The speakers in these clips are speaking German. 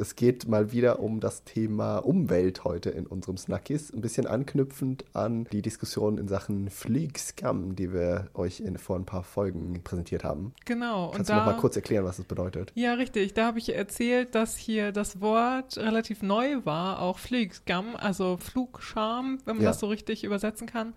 Es geht mal wieder um das Thema Umwelt heute in unserem Snackies. Ein bisschen anknüpfend an die Diskussion in Sachen Fliegscam, die wir euch in, vor ein paar Folgen präsentiert haben. Genau. Kannst du noch mal kurz erklären, was das bedeutet? Ja, richtig. Da habe ich erzählt, dass hier das Wort relativ neu war, auch Fliegscam, also Flugscham, wenn man Ja. das so richtig übersetzen kann.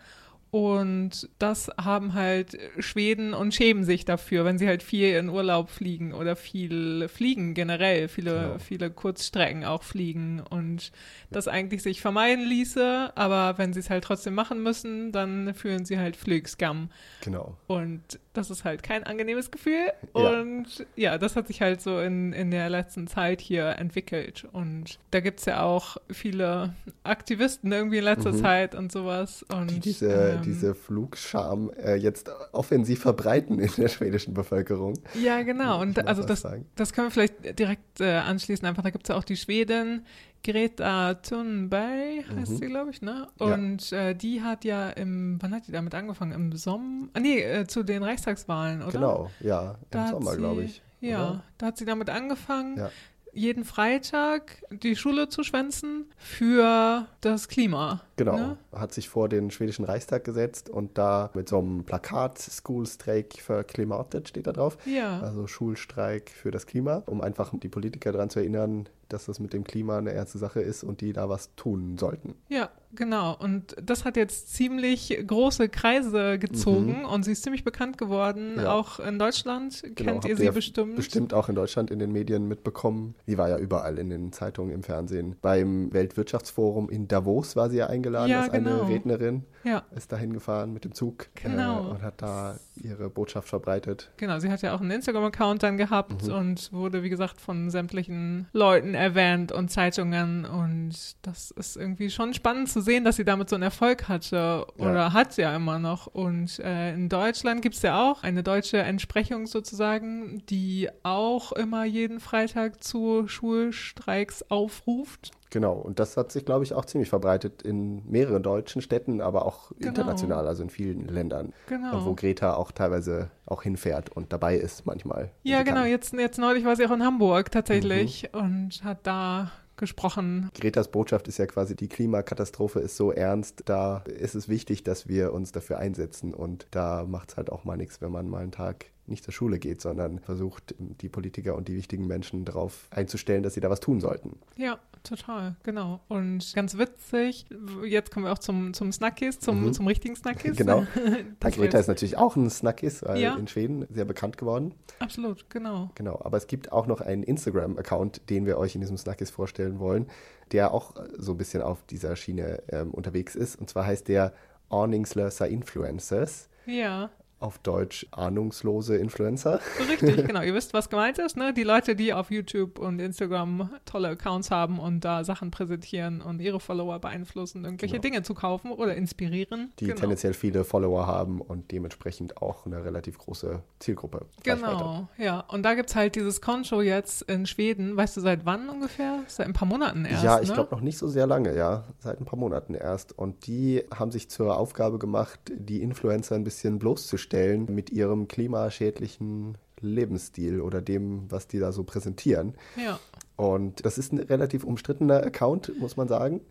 Und das haben halt Schweden und schämen sich dafür, wenn sie halt viel in Urlaub fliegen oder viel fliegen generell, viele, Genau. viele Kurzstrecken auch fliegen und das eigentlich sich vermeiden ließe, aber wenn sie es halt trotzdem machen müssen, dann fühlen sie halt Flugskam. Genau. Und das ist halt kein angenehmes Gefühl. Ja. Und ja, das hat sich halt so in, in der letzten Zeit hier entwickelt. Und da gibt es ja auch viele Aktivisten irgendwie in letzter Mhm. Zeit und sowas. Und, Die diese, ähm, diese Flugscham äh, jetzt offensiv verbreiten in der schwedischen Bevölkerung. Ja, genau. Und also das das, können wir vielleicht direkt äh, anschließen. Einfach, da gibt es ja auch die Schwedin Greta Thunberg, heißt Mhm. sie, glaube ich, ne? Ja. Und äh, die hat ja im, wann hat die damit angefangen? Im Sommer? Ah, nee, äh, zu den Reichstagswahlen, oder? Genau, ja, im Da Sommer, glaube ich. Ja, oder? da hat sie damit angefangen, Ja. Jeden Freitag die Schule zu schwänzen für das Klima. Genau, Ne? hat sich vor den schwedischen Reichstag gesetzt und da mit so einem Plakat School Strike für Klimatet steht da drauf. Ja, Also Schulstreik für das Klima, um einfach die Politiker daran zu erinnern, dass das mit dem Klima eine ernste Sache ist und die da was tun sollten. ja, genau. Und das hat jetzt ziemlich große Kreise gezogen und sie ist ziemlich bekannt geworden, Mhm. Ja. auch in Deutschland. Genau, Kennt ihr habt sie ihr bestimmt? Bestimmt auch in Deutschland in den Medien mitbekommen. Die war ja überall in den Zeitungen, im Fernsehen. Beim Weltwirtschaftsforum in Davos war sie ja eingeladen Ja, als eine genau. Rednerin. Ja, Ist da hingefahren mit dem Zug Genau. äh, und hat da ihre Botschaft verbreitet. genau. Sie hat ja auch einen Instagram-Account dann gehabt Mhm. und wurde, wie gesagt, von sämtlichen Leuten erwähnt und Zeitungen. Und das ist irgendwie schon spannend zu sehen, dass sie damit so einen Erfolg hatte oder Ja. hat ja immer noch. Und äh, in Deutschland gibt es ja auch eine deutsche Entsprechung sozusagen, die auch immer jeden Freitag zu Schulstreiks aufruft. Genau, und das hat sich, glaube ich, auch ziemlich verbreitet in mehreren deutschen Städten, aber auch Genau. international, also in vielen Ländern. Genau. Und wo Greta auch teilweise auch hinfährt und dabei ist manchmal. Ja, genau. kann. Jetzt, jetzt neulich war sie auch in Hamburg tatsächlich Mhm. und hat da gesprochen. Gretas Botschaft ist ja quasi, die Klimakatastrophe ist so ernst, da ist es wichtig, dass wir uns dafür einsetzen. Und da macht es halt auch mal nichts, wenn man mal einen Tag nicht zur Schule geht, sondern versucht, die Politiker und die wichtigen Menschen darauf einzustellen, dass sie da was tun sollten. Ja, total, genau. Und ganz witzig, jetzt kommen wir auch zum, zum Snackies, zum, Mhm. zum richtigen Snackies. Genau. Greta ist natürlich auch ein Snackis, weil Ja. in Schweden sehr bekannt geworden. Absolut, genau. Genau, aber es gibt auch noch einen Instagram-Account, den wir euch in diesem Snackis vorstellen wollen, der auch so ein bisschen auf dieser Schiene ähm, unterwegs ist. Und zwar heißt der Aningslöser Influencers, Ja, auf Deutsch ahnungslose Influencer. richtig, genau. Ihr wisst, was gemeint ist, ne? Die Leute, die auf YouTube und Instagram tolle Accounts haben und da Sachen präsentieren und ihre Follower beeinflussen, irgendwelche Genau. Dinge zu kaufen oder inspirieren. Die genau. tendenziell viele Follower haben und dementsprechend auch eine relativ große Zielgruppe. Reichweite. Genau, ja. Und da gibt es halt dieses Konto jetzt in Schweden. Weißt du, seit wann ungefähr? Seit ein paar Monaten erst, ja, ich ne? glaube noch nicht so sehr lange, ja, seit ein paar Monaten erst. Und die haben sich zur Aufgabe gemacht, die Influencer ein bisschen bloßzustellen mit ihrem klimaschädlichen Lebensstil oder dem, was die da so präsentieren. Ja, Und das ist ein relativ umstrittener Account, muss man sagen.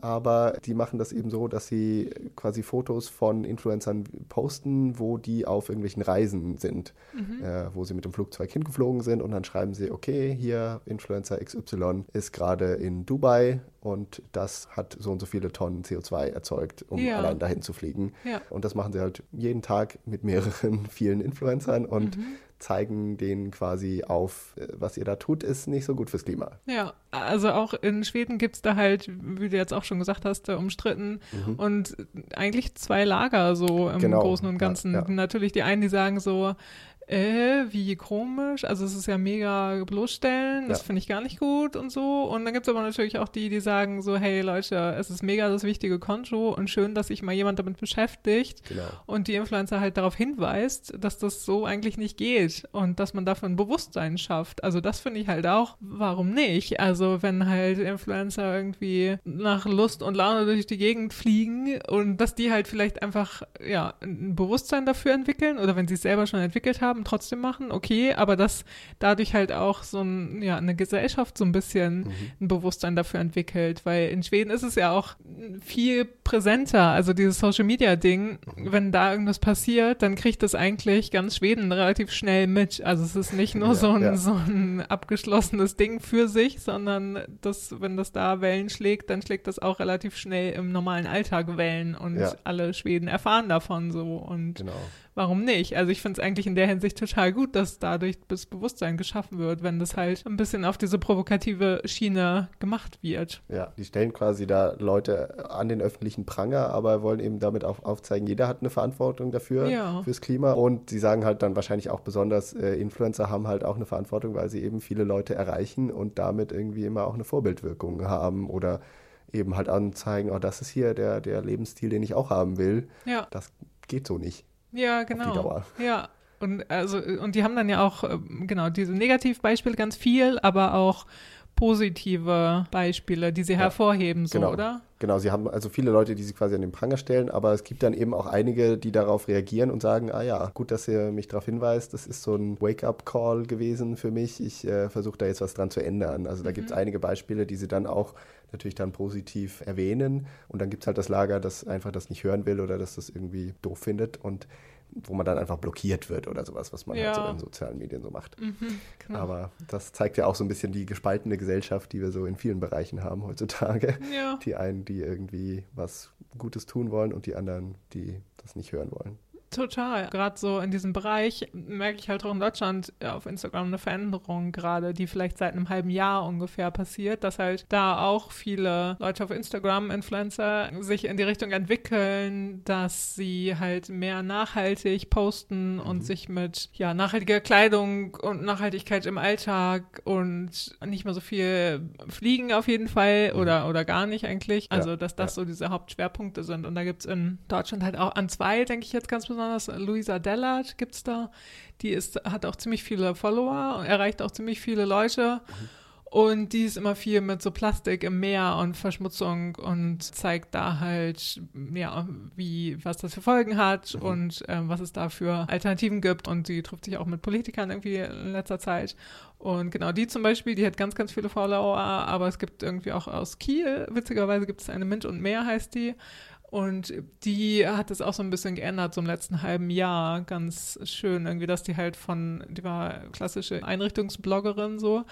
Aber die machen das eben so, dass sie quasi Fotos von Influencern posten, wo die auf irgendwelchen Reisen sind, Mhm. äh, wo sie mit dem Flugzeug hingeflogen sind und dann schreiben sie, okay, hier Influencer XY ist gerade in Dubai und das hat so und so viele Tonnen CO2 erzeugt, um Ja. allein dahin zu fliegen. ja. Und das machen sie halt jeden Tag mit mehreren, vielen Influencern und Mhm. Zeigen denen quasi auf, äh, was ihr da tut, ist nicht so gut fürs Klima. Ja, also auch in Schweden gibt es da halt, wie du jetzt auch schon gesagt hast, äh, umstritten und eigentlich zwei Lager so im Mhm. Genau, Großen und ja, Ganzen. ja. Natürlich die einen, die sagen so, äh, wie komisch, also es ist ja mega bloßstellen, das Ja. finde ich gar nicht gut und so. Und dann gibt es aber natürlich auch die, die sagen so, hey Leute, es ist mega das wichtige Konto und schön, dass sich mal jemand damit beschäftigt Genau. und die Influencer halt darauf hinweist, dass das so eigentlich nicht geht und dass man dafür ein Bewusstsein schafft. Also das finde ich halt auch, warum nicht? Also wenn halt Influencer irgendwie nach Lust und Laune durch die Gegend fliegen und dass die halt vielleicht einfach ja ein Bewusstsein dafür entwickeln oder wenn sie es selber schon entwickelt haben, haben, trotzdem machen, okay, aber dass dadurch halt auch so ein, ja, eine Gesellschaft so ein bisschen mhm. ein Bewusstsein dafür entwickelt, weil in Schweden ist es ja auch viel präsenter, also dieses Social Media Ding, mhm. wenn da irgendwas passiert, dann kriegt das eigentlich ganz Schweden relativ schnell mit. Also es ist nicht nur ja, so, ein, ja. so ein abgeschlossenes Ding für sich, sondern das, wenn das da Wellen schlägt, dann schlägt das auch relativ schnell im normalen Alltag Wellen und ja. alle Schweden erfahren davon so und genau warum nicht? Also ich finde es eigentlich in der Hinsicht total gut, dass dadurch das Bewusstsein geschaffen wird, wenn das halt ein bisschen auf diese provokative Schiene gemacht wird. Ja, die stellen quasi da Leute an den öffentlichen Pranger, aber wollen eben damit auch aufzeigen, jeder hat eine Verantwortung dafür, ja. fürs Klima. Und sie sagen halt dann wahrscheinlich auch besonders, äh, Influencer haben halt auch eine Verantwortung, weil sie eben viele Leute erreichen und damit irgendwie immer auch eine Vorbildwirkung haben oder eben halt anzeigen, oh, das ist hier der, der Lebensstil, den ich auch haben will. Ja. Das geht so nicht. Ja, genau. Ja. Und also, und die haben dann ja auch, ähm, genau, diese Negativbeispiele ganz viel, aber auch positive Beispiele, die sie ja, hervorheben, so, genau. oder? Genau, sie haben also viele Leute, die sich quasi an den Pranger stellen, aber es gibt dann eben auch einige, die darauf reagieren und sagen, ah ja, gut, dass ihr mich darauf hinweist, das ist so ein Wake-up-Call gewesen für mich, ich äh, versuche da jetzt was dran zu ändern. Also da mhm. gibt es einige Beispiele, die sie dann auch natürlich dann positiv erwähnen und dann gibt es halt das Lager, das einfach das nicht hören will oder das das irgendwie doof findet und wo man dann einfach blockiert wird oder sowas, was man ja. halt so in sozialen Medien so macht. Mhm, genau. Aber das zeigt ja auch so ein bisschen die gespaltene Gesellschaft, die wir so in vielen Bereichen haben heutzutage. Ja. Die einen, die irgendwie was Gutes tun wollen und die anderen, die das nicht hören wollen. Total. Gerade so in diesem Bereich merke ich halt auch in Deutschland auf Instagram eine Veränderung gerade, die vielleicht seit einem halben Jahr ungefähr passiert, dass halt da auch viele Leute auf Instagram, Influencer, sich in die Richtung entwickeln, dass sie halt mehr nachhaltig posten und mhm. sich mit ja, nachhaltiger Kleidung und Nachhaltigkeit im Alltag und nicht mehr so viel fliegen auf jeden Fall mhm. oder, oder gar nicht eigentlich. Also, dass das ja. so diese Hauptschwerpunkte sind. Und da gibt es in Deutschland halt auch an zwei, denke ich jetzt ganz besonders besonders Luisa Dellert gibt es da. Die ist, hat auch ziemlich viele Follower und erreicht auch ziemlich viele Leute. Mhm. Und die ist immer viel mit so Plastik im Meer und Verschmutzung und zeigt da halt, ja, wie, was das für Folgen hat mhm. und äh, was es da für Alternativen gibt. Und sie trifft sich auch mit Politikern irgendwie in letzter Zeit. Und genau die zum Beispiel, die hat ganz, ganz viele Follower, aber es gibt irgendwie auch aus Kiel, witzigerweise gibt es eine Mint und Meer heißt die. Und die hat es auch so ein bisschen geändert, so im letzten halben Jahr. Ganz schön, irgendwie, dass die halt von, die war klassische Einrichtungsbloggerin so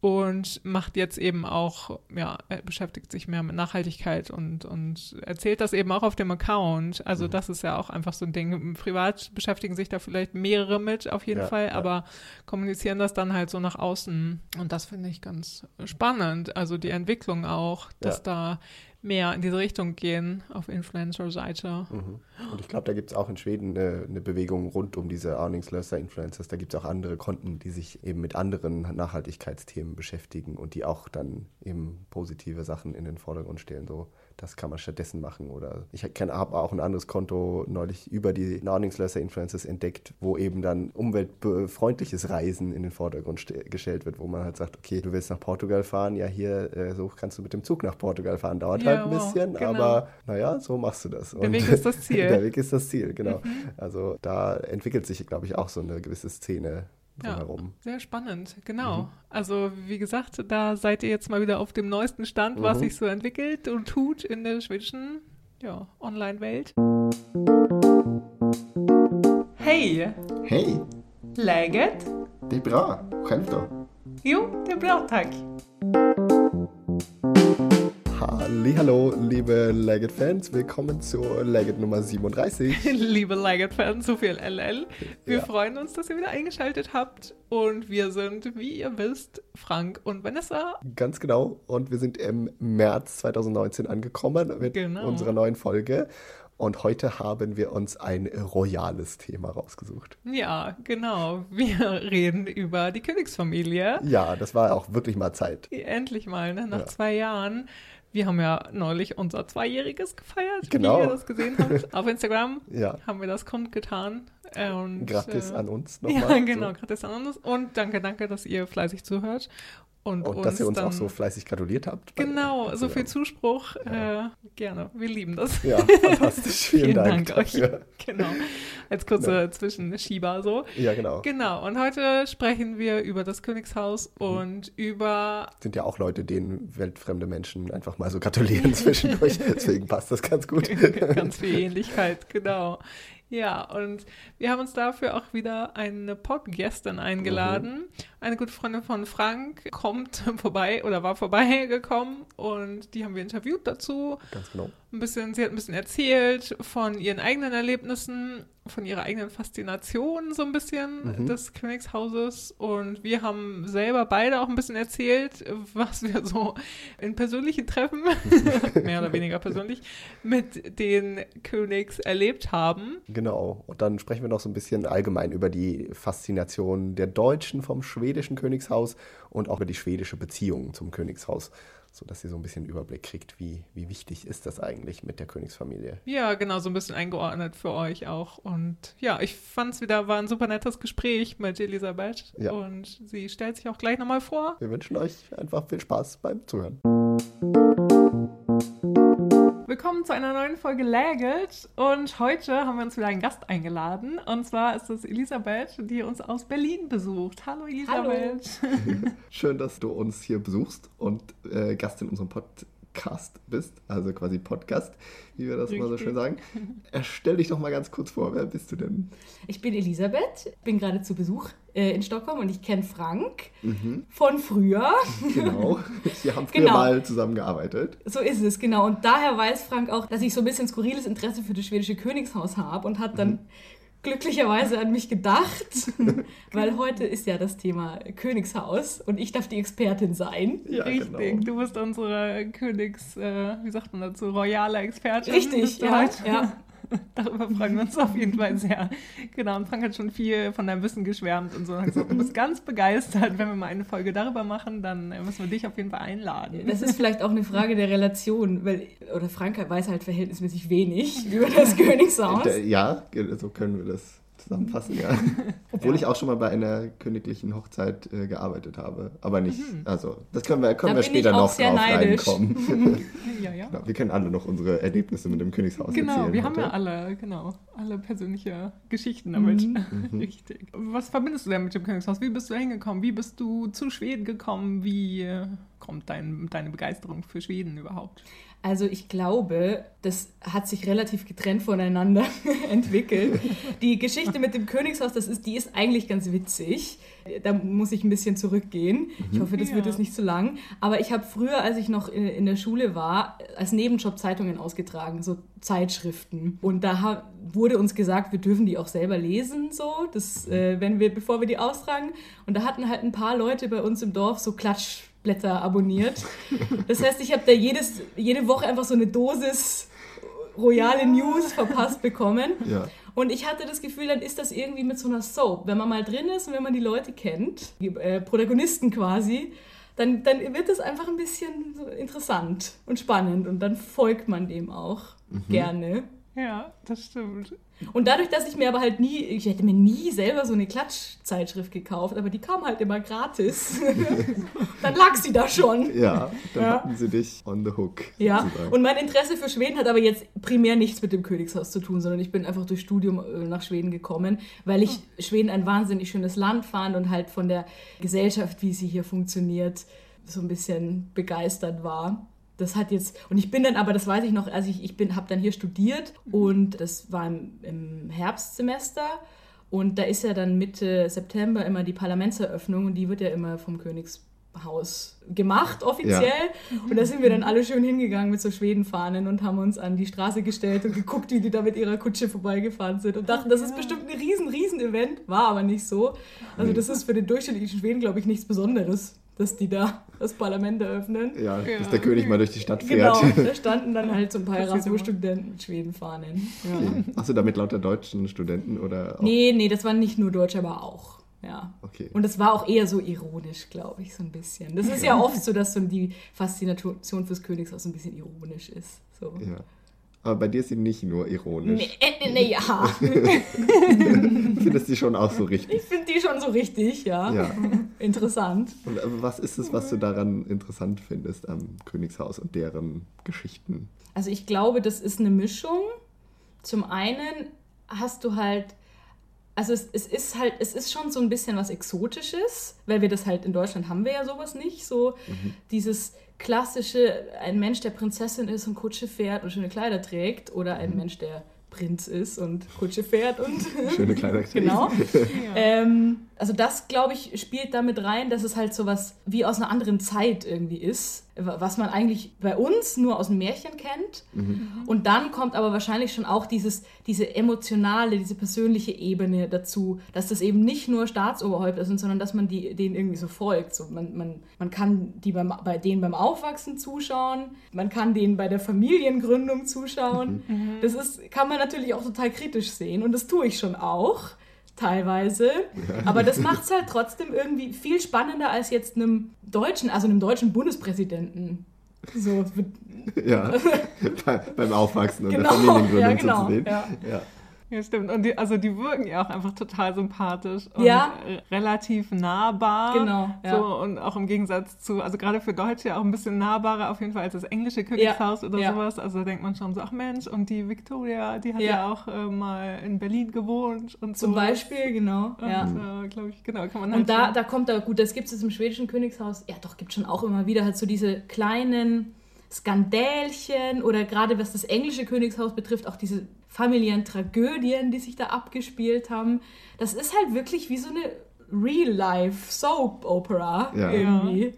und macht jetzt eben auch, ja, beschäftigt sich mehr mit Nachhaltigkeit und, und erzählt das eben auch auf dem Account. Also mhm. das ist ja auch einfach so ein Ding. Privat beschäftigen sich da vielleicht mehrere mit, auf jeden ja, Fall, ja. aber kommunizieren das dann halt so nach außen. Und das finde ich ganz spannend. Also die Entwicklung auch, dass ja. da mehr in diese Richtung gehen auf Influencer-Seite. Mhm. Und ich glaube, da gibt es auch in Schweden eine, eine, Bewegung rund um diese Ahnungslöser-Influencers. Da gibt es auch andere Konten, die sich eben mit anderen Nachhaltigkeitsthemen beschäftigen und die auch dann eben positive Sachen in den Vordergrund stellen. So das kann man stattdessen machen. Oder ich habe auch ein anderes Konto neulich über die Nahrungslöser Influencers entdeckt, wo eben dann umweltfreundliches Reisen in den Vordergrund gestellt wird, wo man halt sagt, okay, du willst nach Portugal fahren, ja hier, äh, so kannst du mit dem Zug nach Portugal fahren. Dauert ja, halt ein bisschen, genau. aber naja, so machst du das. Der Und Weg ist das Ziel. der Weg ist das Ziel, genau. Mhm. Also da entwickelt sich, glaube ich, auch so eine gewisse Szene drumherum. Ja, sehr spannend, genau. Mhm. Also wie gesagt, da seid ihr jetzt mal wieder auf dem neuesten Stand, mhm. was sich so entwickelt und tut in der schwedischen ja, Online-Welt. Hey! Hej! Läget? Det är bra. Själv då? Jo, det är bra tack. Hallo, liebe Legit-Fans, willkommen zur Legit Nummer 37. liebe Legit-Fans, so viel LL. Wir ja. freuen uns, dass ihr wieder eingeschaltet habt und wir sind, wie ihr wisst, Frank und Vanessa. Ganz genau und wir sind im März 2019 angekommen mit genau. unserer neuen Folge. Und heute haben wir uns ein royales Thema rausgesucht. Ja, genau. Wir reden über die Königsfamilie. Ja, das war auch wirklich mal Zeit. Endlich mal, ne? nach ja. zwei Jahren. Wir haben ja neulich unser Zweijähriges gefeiert, genau. wie ihr das gesehen habt. Auf Instagram ja. haben wir das kundgetan. Und, gratis äh, an uns nochmal. Ja, genau, so. gratis an uns. Und danke, danke, dass ihr fleißig zuhört. Und, und dass ihr uns auch so fleißig gratuliert habt. Genau, so viel Zuspruch. Ja. Äh, gerne, wir lieben das. Ja, fantastisch. Vielen, Vielen Dank, Dank euch. Genau. Als kurze ja. Zwischenschieber so. Ja, genau. Genau, und heute sprechen wir über das Königshaus mhm. und über. Sind ja auch Leute, denen weltfremde Menschen einfach mal so gratulieren zwischendurch. Deswegen passt das ganz gut. ganz viel Ähnlichkeit, genau. Ja, und wir haben uns dafür auch wieder eine Podcastin eingeladen. Mhm. Eine gute Freundin von Frank kommt vorbei oder war vorbeigekommen und die haben wir interviewt dazu. Ganz genau. Ein bisschen, sie hat ein bisschen erzählt von ihren eigenen Erlebnissen, von ihrer eigenen Faszination so ein bisschen mhm. des Königshauses und wir haben selber beide auch ein bisschen erzählt, was wir so in persönlichen Treffen, mehr oder weniger persönlich, mit den Königs erlebt haben. Genau. Und dann sprechen wir noch so ein bisschen allgemein über die Faszination der Deutschen vom schwedischen Königshaus und auch über die schwedische Beziehung zum Königshaus sodass ihr so ein bisschen Überblick kriegt, wie, wie wichtig ist das eigentlich mit der Königsfamilie. Ja, genau, so ein bisschen eingeordnet für euch auch. Und ja, ich fand es wieder, war ein super nettes Gespräch mit Elisabeth. Ja. Und sie stellt sich auch gleich nochmal vor. Wir wünschen euch einfach viel Spaß beim Zuhören. Willkommen zu einer neuen Folge Läget und heute haben wir uns wieder einen Gast eingeladen und zwar ist es Elisabeth, die uns aus Berlin besucht. Hallo Elisabeth. Hallo. Schön, dass du uns hier besuchst und äh, Gast in unserem Podcast Cast bist, also quasi Podcast, wie wir das Richtig. mal so schön sagen. Stell dich doch mal ganz kurz vor, wer bist du denn? Ich bin Elisabeth, bin gerade zu Besuch äh, in Stockholm und ich kenne Frank mhm. von früher. Genau, wir haben früher genau. mal zusammengearbeitet. So ist es, genau. Und daher weiß Frank auch, dass ich so ein bisschen skurriles Interesse für das schwedische Königshaus habe und hat dann mhm glücklicherweise an mich gedacht, weil heute ist ja das Thema Königshaus und ich darf die Expertin sein. Ja, Richtig, genau. du bist unsere Königs, äh, wie sagt man dazu, royale Expertin. Richtig, ja, ja. Darüber freuen wir uns auf jeden Fall sehr. Genau, und Frank hat schon viel von deinem Wissen geschwärmt und so. Und gesagt, du bist ganz begeistert. Wenn wir mal eine Folge darüber machen, dann müssen wir dich auf jeden Fall einladen. Das ist vielleicht auch eine Frage der Relation, weil, oder Frank weiß halt verhältnismäßig wenig über das Königshaus. Ja, so können wir das zusammenfassen, ja. Obwohl ja. ich auch schon mal bei einer königlichen Hochzeit äh, gearbeitet habe. Aber nicht, mhm. also das können wir, können wir später noch drauf neidisch. reinkommen. ja, ja. Genau, wir können alle noch unsere Erlebnisse mit dem Königshaus genau, erzählen. Genau, wir heute. haben ja alle, genau, alle persönliche Geschichten damit. Mhm. Richtig. Was verbindest du denn mit dem Königshaus? Wie bist du hingekommen? Wie bist du zu Schweden gekommen? Wie äh, kommt dein, deine Begeisterung für Schweden überhaupt? Also ich glaube, das hat sich relativ getrennt voneinander entwickelt. Die Geschichte mit dem Königshaus, das ist, die ist eigentlich ganz witzig. Da muss ich ein bisschen zurückgehen. Ich hoffe, das ja. wird jetzt nicht zu lang. Aber ich habe früher, als ich noch in, in, der Schule war, als Nebenjob Zeitungen ausgetragen, so Zeitschriften. Und da wurde uns gesagt, wir dürfen die auch selber lesen, so, das, äh, wenn wir, bevor wir die austragen. Und da hatten halt ein paar Leute bei uns im Dorf so Klatsch Blätter abonniert. Das heißt, ich habe da jedes, jede Woche einfach so eine Dosis royale News verpasst bekommen. Ja. Und ich hatte das Gefühl, dann ist das irgendwie mit so einer Soap. Wenn man mal drin ist und wenn man die Leute kennt, die äh, Protagonisten quasi, dann, dann wird es einfach ein bisschen so interessant und spannend und dann folgt man dem auch mhm. gerne. Ja, das stimmt. Und dadurch, dass ich mir aber halt nie, ich hätte mir nie selber so eine Klatschzeitschrift gekauft, aber die kam halt immer gratis. dann lag sie da schon. Ja, dann ja. hatten sie dich on the hook. Ja, sozusagen. und mein Interesse für Schweden hat aber jetzt primär nichts mit dem Königshaus zu tun, sondern ich bin einfach durch Studium äh, nach Schweden gekommen, weil ich. Schweden ein wahnsinnig schönes Land fand und halt von der Gesellschaft, wie sie hier funktioniert, so ein bisschen begeistert war das hat jetzt, und ich bin dann, aber das weiß ich noch, also ich, ich bin, habe dann hier studiert und das war im, im Herbstsemester und da ist ja dann Mitte September immer die Parlamentseröffnung und die wird ja immer vom Königshaus gemacht, offiziell. Ja. Und da sind wir dann alle schön hingegangen mit so Schwedenfahnen und haben uns an die Straße gestellt und geguckt, wie die da mit ihrer Kutsche vorbeigefahren sind und dachten, das ist bestimmt ein riesen, riesen Event. War aber nicht so. Also das ist für den durchschnittlichen Schweden, glaube ich, nichts Besonderes dass die da das Parlament eröffnen. Ja, ja, dass der König mal durch die Stadt fährt. Genau, da standen dann halt so ein paar Erasmus-Studenten Schwedenfahnen. Ja. Okay. Achso, damit lauter deutschen Studenten oder auch? Nee, nee, das waren nicht nur Deutsche, aber auch. Ja. Okay. Und das war auch eher so ironisch, glaube ich, so ein bisschen. Das ist ja oft so, dass so die Faszination fürs Königshaus so ein bisschen ironisch ist. So. Ja. Aber bei dir ist sie nicht nur ironisch. Nee, äh, nee, ja. Findest du die schon auch so richtig? Ich finde die schon so richtig, ja. Ja. Interessant. Und äh, was ist es, was du daran interessant findest am Königshaus und deren Geschichten? Also ich glaube, das ist eine Mischung. Zum einen hast du halt, also es, es ist halt, es ist schon so ein bisschen was Exotisches, weil wir das halt in Deutschland haben wir ja sowas nicht. So dieses klassische, ein Mensch, der Prinzessin ist und Kutsche fährt und schöne Kleider trägt, oder ein Mensch, der Prinz ist und Kutsche fährt und Schöne Kleider. genau. Ähm, also das, glaube ich, spielt damit rein, dass es halt sowas wie aus einer anderen Zeit irgendwie ist, was man eigentlich bei uns nur aus dem Märchen kennt. Und dann kommt aber wahrscheinlich schon auch dieses, diese emotionale, diese persönliche Ebene dazu, dass das eben nicht nur Staatsoberhäupter sind, sondern dass man die, denen irgendwie so folgt. So, man, man, man kann die beim, bei denen beim Aufwachsen zuschauen, man kann denen bei der Familiengründung zuschauen. Das ist, kann man natürlich auch total kritisch sehen und das tue ich schon auch teilweise. Aber das macht es halt trotzdem irgendwie viel spannender als jetzt einem deutschen, also einem deutschen Bundespräsidenten. So, Ja, Bei, beim Aufwachsen und Genau, der Familiengründung ja, genau, zuzusehen. ja. Ja. Ja, stimmt. Und die, also die wirken ja auch einfach total sympathisch und Ja. relativ nahbar. Genau, ja. So, und auch im Gegensatz zu, also gerade für Deutsche ja auch ein bisschen nahbarer auf jeden Fall als das englische Königshaus oder ja. sowas. Also da denkt man schon so, ach Mensch, und die Victoria, die hat ja, auch äh, mal in Berlin gewohnt und zum so. Beispiel, genau. Und, Ja. äh, glaube ich, genau, kann man halt Und da, schon- da kommt da, gut, das gibt es im schwedischen Königshaus, ja doch, gibt schon auch immer wieder halt so diese kleinen Skandälchen oder gerade was das englische Königshaus betrifft, auch diese familiären Tragödien, die sich da abgespielt haben. Das ist halt wirklich wie so eine Real-Life-Soap-Opera Ja. irgendwie.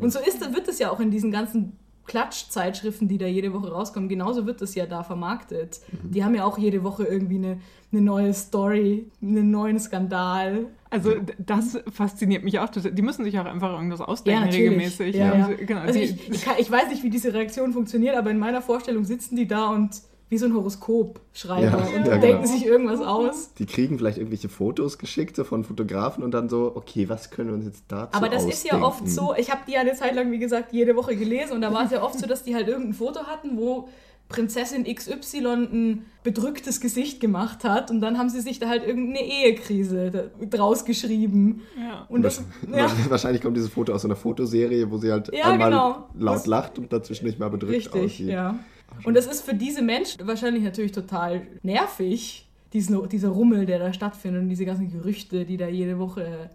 Und so ist, wird es ja auch in diesen ganzen Klatschzeitschriften, die da jede Woche rauskommen, genauso wird es ja da vermarktet. Die haben ja auch jede Woche irgendwie eine, eine neue Story, einen neuen Skandal. Also das fasziniert mich auch. Die müssen sich auch einfach irgendwas ausdenken natürlich. regelmäßig. Ja, ja. sie- Genau, Also ich, ich, kann, ich weiß nicht, wie diese Reaktion funktioniert, aber in meiner Vorstellung sitzen die da und wie so ein Horoskopschreiber Ja, und ja, denken genau. sich irgendwas aus. Die kriegen vielleicht irgendwelche Fotos geschickt so von Fotografen und dann so, okay, was können wir uns jetzt dazu Aber das ist ja ausdenken? oft so, ich habe die ja eine Zeit lang, wie gesagt, jede Woche gelesen und da war es ja oft so, dass die halt irgendein Foto hatten, wo Prinzessin XY ein bedrücktes Gesicht gemacht hat und dann haben sie sich da halt irgendeine Ehekrise draus geschrieben. ja. Und das, ja, Wahrscheinlich kommt dieses Foto aus so einer Fotoserie, wo sie halt Ja, einmal genau. laut Das- lacht und dazwischen nicht mal bedrückt richtig, aussieht. ja. Und das ist für diese Menschen wahrscheinlich natürlich total nervig, diesen, dieser Rummel, der da stattfindet und diese ganzen Gerüchte, die da jede Woche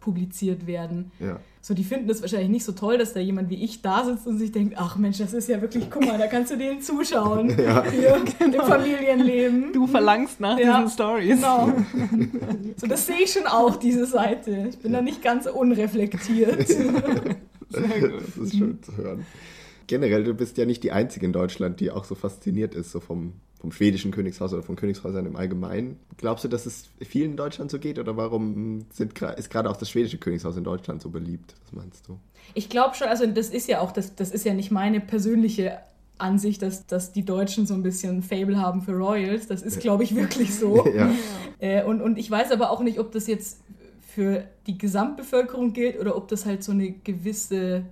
publiziert werden. Ja. So, die finden das wahrscheinlich nicht so toll, dass da jemand wie ich da sitzt und sich denkt, ach Mensch, das ist ja wirklich, guck mal, da kannst du denen zuschauen. Ja. Hier, im Familienleben. Du verlangst nach Ja, diesen Stories. Genau. So, das sehe ich schon auch, diese Seite. Ich bin da nicht ganz unreflektiert. Sehr gut. Das ist schön zu hören. Generell, du bist ja nicht die Einzige in Deutschland, die auch so fasziniert ist, so vom, vom schwedischen Königshaus oder von Königshäusern im Allgemeinen. Glaubst du, dass es vielen in Deutschland so geht oder warum sind, ist gerade auch das schwedische Königshaus in Deutschland so beliebt? Was meinst du? Ich glaube schon, also das ist ja auch, das, das ist ja nicht meine persönliche Ansicht, dass, dass die Deutschen so ein bisschen ein Fable haben für Royals. Das ist, glaube ich, wirklich so. Ja, Äh, und, und ich weiß aber auch nicht, ob das jetzt für die Gesamtbevölkerung gilt oder ob das halt so eine gewisse,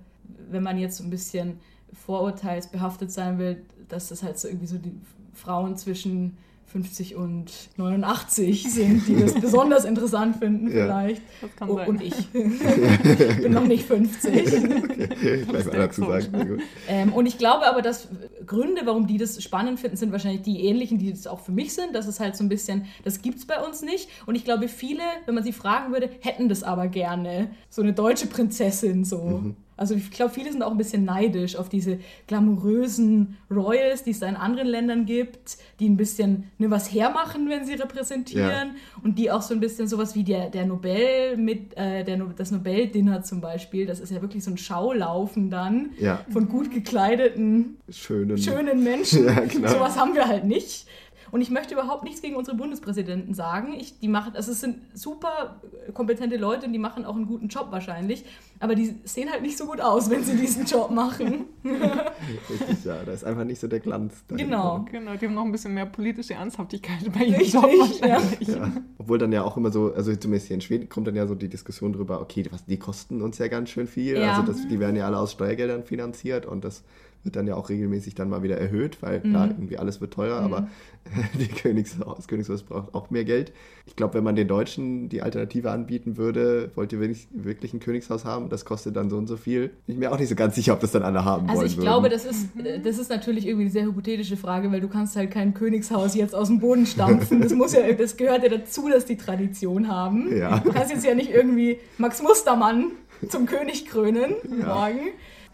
wenn man jetzt so ein bisschen vorurteilsbehaftet sein will, dass das halt so irgendwie so die Frauen zwischen 50 und 89 sind, die das besonders interessant finden Ja. vielleicht. Das kann Oh, sein. und ich bin noch nicht 50. gleich mal dazu sagen. Ähm, und ich glaube aber, dass Gründe, warum die das spannend finden, sind wahrscheinlich die ähnlichen, die das auch für mich sind. Das ist halt so ein bisschen, das gibt es bei uns nicht. Und ich glaube, viele, wenn man sie fragen würde, hätten das aber gerne. So eine deutsche Prinzessin so. Also ich glaube, viele sind auch ein bisschen neidisch auf diese glamourösen Royals, die es da in anderen Ländern gibt, die ein bisschen ne, was hermachen, wenn sie repräsentieren und die auch so ein bisschen sowas wie der, der Nobel mit äh, der, das Nobel-Dinner zum Beispiel, das ist ja wirklich so ein Schaulaufen dann Ja, von gut gekleideten, schönen. schönen Menschen. Ja, genau. Sowas haben wir halt nicht. Und ich möchte überhaupt nichts gegen unsere Bundespräsidenten sagen. Ich, die machen, also es sind super kompetente Leute und die machen auch einen guten Job wahrscheinlich. Aber die sehen halt nicht so gut aus, wenn sie diesen Job machen. Richtig, ja. Da ist einfach nicht so der Glanz. dahinter. Genau. Genau, die haben noch ein bisschen mehr politische Ernsthaftigkeit bei ihrem Richtig, Job ja. wahrscheinlich. Ja. Obwohl dann ja auch immer so, also zumindest hier in Schweden kommt dann ja so die Diskussion drüber, okay, was, die kosten uns ja ganz schön viel. Ja. Also das, die werden ja alle aus Steuergeldern finanziert und das wird dann ja auch regelmäßig dann mal wieder erhöht, weil mhm. klar, irgendwie alles wird teurer, mhm. aber die Königshaus, das Königshaus braucht auch mehr Geld. Ich glaube, wenn man den Deutschen die Alternative anbieten würde, wollt ihr wirklich, wirklich ein Königshaus haben, das kostet dann so und so viel. Ich bin mir auch nicht so ganz sicher, ob das dann alle haben also wollen Also ich würden. glaube, das ist, das ist natürlich irgendwie eine sehr hypothetische Frage, weil du kannst halt kein Königshaus jetzt aus dem Boden stampfen. Das muss ja, das gehört ja dazu, dass die Tradition haben. Ja. Du kannst jetzt ja nicht irgendwie Max Mustermann zum König krönen ja. morgen.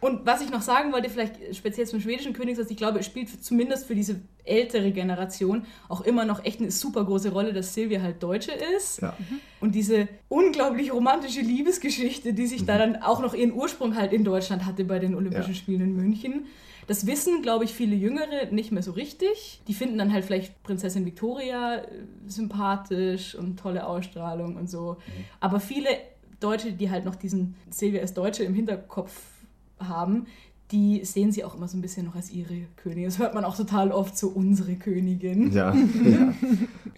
Und was ich noch sagen wollte, vielleicht speziell zum schwedischen Königshaus, ich glaube, es spielt zumindest für diese ältere Generation auch immer noch echt eine super große Rolle, dass Silvia halt Deutsche ist. Ja. Und diese unglaublich romantische Liebesgeschichte, die sich mhm. da dann auch noch ihren Ursprung halt in Deutschland hatte bei den Olympischen ja. Spielen in München. Das wissen, glaube ich, viele Jüngere nicht mehr so richtig. Die finden dann halt vielleicht Prinzessin Victoria äh, sympathisch und tolle Ausstrahlung und so. Mhm. Aber viele Deutsche, die halt noch diesen Silvia ist Deutsche im Hinterkopf haben, die sehen sie auch immer so ein bisschen noch als ihre Königin. Das hört man auch total oft so, unsere Königin. Ja. ja.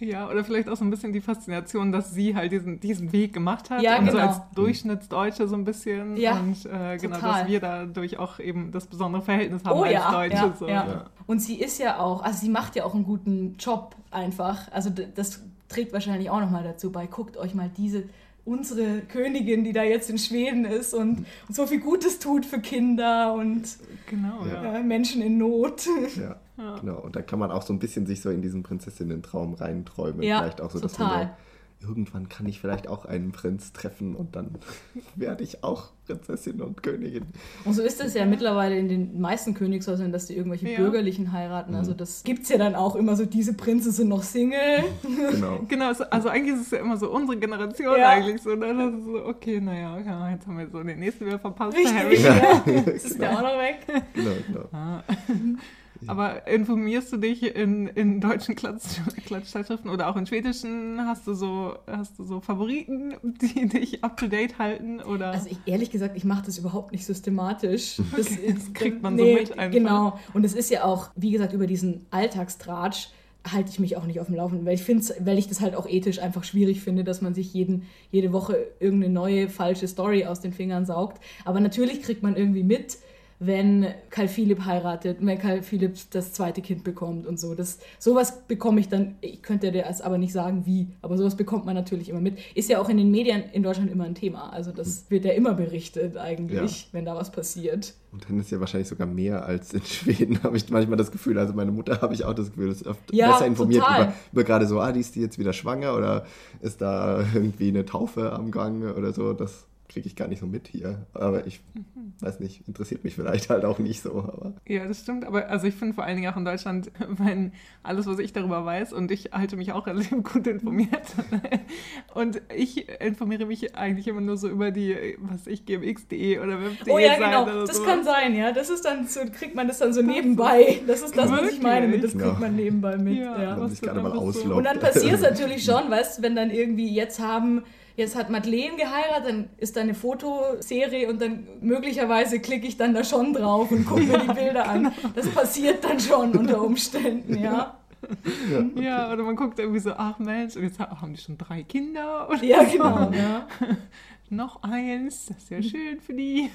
ja, oder vielleicht auch so ein bisschen die Faszination, dass sie halt diesen, diesen Weg gemacht hat. Ja, und genau. so als Durchschnittsdeutsche so ein bisschen. Ja, und äh, genau, dass wir dadurch auch eben das besondere Verhältnis haben oh, als ja, Deutsche. Ja, so. ja. Und sie ist ja auch, also sie macht ja auch einen guten Job einfach. Also das trägt wahrscheinlich auch nochmal dazu bei. Guckt euch mal diese unsere Königin, die da jetzt in Schweden ist und, und so viel Gutes tut für Kinder und genau, ja. Menschen in Not. Ja, ja, genau. Und da kann man auch so ein bisschen sich so in diesen Prinzessinnen-Traum reinträumen. Ja, Vielleicht auch so, total. dass man irgendwann kann ich vielleicht auch einen Prinz treffen und dann werde ich auch Prinzessin und Königin. Und so ist es ja mittlerweile in den meisten Königshäusern, dass die irgendwelche ja. Bürgerlichen heiraten. Also mhm. das gibt es ja dann auch immer so, diese Prinzen sind noch Single. Genau. genau, also eigentlich ist es ja immer so unsere Generation ja. eigentlich so. Ne? Das ist so, okay, naja, ja, jetzt haben wir so den nächsten wieder verpasst. Richtig, Harry. Ja. Jetzt ist der auch noch weg. Genau, genau. Ah. Aber informierst du dich in, in deutschen Klatsch, Klatschzeitschriften oder auch in schwedischen? Hast du so, hast du so Favoriten, die dich up to date halten? Oder? Also ich, ehrlich gesagt, ich mache das überhaupt nicht systematisch. Das, okay, das kriegt man nee, so mit einfach. Genau. Und es ist ja auch, wie gesagt, über diesen Alltagstratsch halte ich mich auch nicht auf dem Laufenden, weil ich finde, weil ich das halt auch ethisch einfach schwierig finde, dass man sich jeden, jede Woche irgendeine neue falsche Story aus den Fingern saugt. Aber natürlich kriegt man irgendwie mit, wenn Karl Philipp heiratet, wenn Karl Philipp das zweite Kind bekommt und so. Das, sowas bekomme ich dann, ich könnte dir das aber nicht sagen, wie, aber sowas bekommt man natürlich immer mit. Ist ja auch in den Medien in Deutschland immer ein Thema. Also das hm. wird ja immer berichtet eigentlich, ja. wenn da was passiert. Und dann ist ja wahrscheinlich sogar mehr als in Schweden, habe ich manchmal das Gefühl. Also meine Mutter habe ich auch das Gefühl, ist oft ja, besser informiert über, über, gerade so, ah, die ist die jetzt wieder schwanger oder ist da irgendwie eine Taufe am Gang oder so. Das kriege ich gar nicht so mit hier. Aber ich mhm. weiß nicht, interessiert mich vielleicht halt auch nicht so. Aber. Ja, das stimmt. Aber also ich finde vor allen Dingen auch in Deutschland, wenn alles, was ich darüber weiß, und ich halte mich auch relativ gut informiert. und ich informiere mich eigentlich immer nur so über die, was ich, gmx.de oder web.de. Oh ja, genau. das sowas. kann sein, ja. Das ist dann so, kriegt man das dann so nebenbei. Das ist das, was ich meine mit, das kriegt man nebenbei mit. Ja, ja. Man sich gerade mal ausloggt. Und dann passiert es natürlich schon, weißt du, wenn dann irgendwie jetzt haben jetzt hat Madeleine geheiratet, dann ist da eine Fotoserie und dann möglicherweise klicke ich dann da schon drauf und gucke mir die Bilder an. Das passiert dann schon unter Umständen, ja. Ja, ja, oder man guckt irgendwie so, ach Mensch, jetzt haben die schon drei Kinder. Oder ja, genau. Ja. Noch eins, das ist ja schön für die.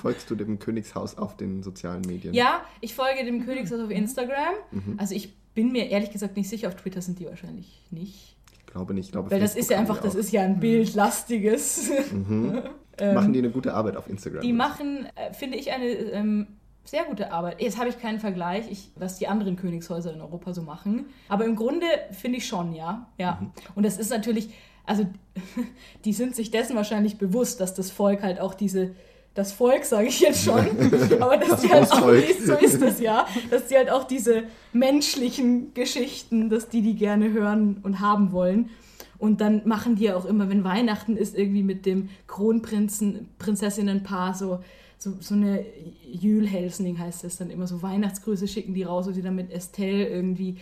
Folgst du dem Königshaus auf den sozialen Medien? Ja, ich folge dem Königshaus auf Instagram. Mhm. Also ich bin mir ehrlich gesagt nicht sicher, auf Twitter sind die wahrscheinlich nicht glaube nicht. Ich glaube, Weil das ist ja einfach, das ist ja ein bildlastiges. Mhm. Ähm, machen die eine gute Arbeit auf Instagram? Die machen, äh, finde ich, eine ähm, sehr gute Arbeit. Jetzt habe ich keinen Vergleich, ich, was die anderen Königshäuser in Europa so machen. Aber im Grunde finde ich schon, ja. ja. Mhm. Und das ist natürlich, also die sind sich dessen wahrscheinlich bewusst, dass das Volk halt auch diese das Volk, sage ich jetzt schon, aber dass das die halt auch, so ist es ja, dass die halt auch diese menschlichen Geschichten, dass die die gerne hören und haben wollen. Und dann machen die ja auch immer, wenn Weihnachten ist, irgendwie mit dem Kronprinzen, Prinzessinnenpaar so, so, so eine Jülhelsning heißt das dann immer, so Weihnachtsgrüße schicken die raus, wo sie dann mit Estelle irgendwie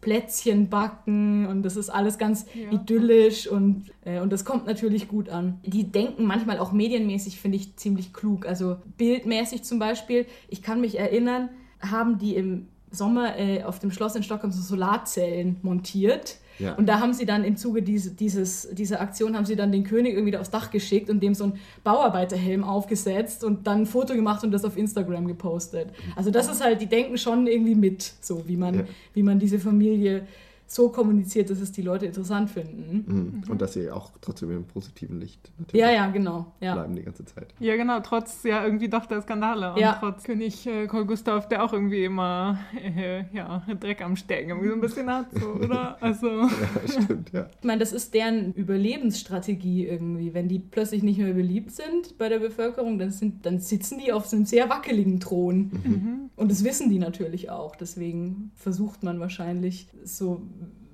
Plätzchen backen und das ist alles ganz ja. idyllisch und, äh, und das kommt natürlich gut an. Die denken manchmal auch medienmäßig, finde ich, ziemlich klug. Also bildmäßig zum Beispiel, ich kann mich erinnern, haben die im Sommer äh, auf dem Schloss in Stockholm so Solarzellen montiert Ja. Und da haben sie dann im Zuge diese, dieses, dieser Aktion, haben sie dann den König irgendwie aufs Dach geschickt und dem so einen Bauarbeiterhelm aufgesetzt und dann ein Foto gemacht und das auf Instagram gepostet. Also das ist halt, die denken schon irgendwie mit, so wie man, ja. wie man diese Familie so kommuniziert, dass es die Leute interessant finden. Mhm. Und dass sie auch trotzdem im positiven Licht ja, ja, genau. Ja. bleiben die ganze Zeit. Ja, genau, trotz ja irgendwie doch der Skandale und ja. trotz König äh, Karl Gustav, der auch irgendwie immer äh, ja, Dreck am Stecken irgendwie so ein bisschen hat, so, oder? Also. ja, stimmt, ja. Ich meine, das ist deren Überlebensstrategie irgendwie. Wenn die plötzlich nicht mehr beliebt sind bei der Bevölkerung, dann, sind, dann sitzen die auf einem sehr wackeligen Thron. Mhm. Und das wissen die natürlich auch. Deswegen versucht man wahrscheinlich so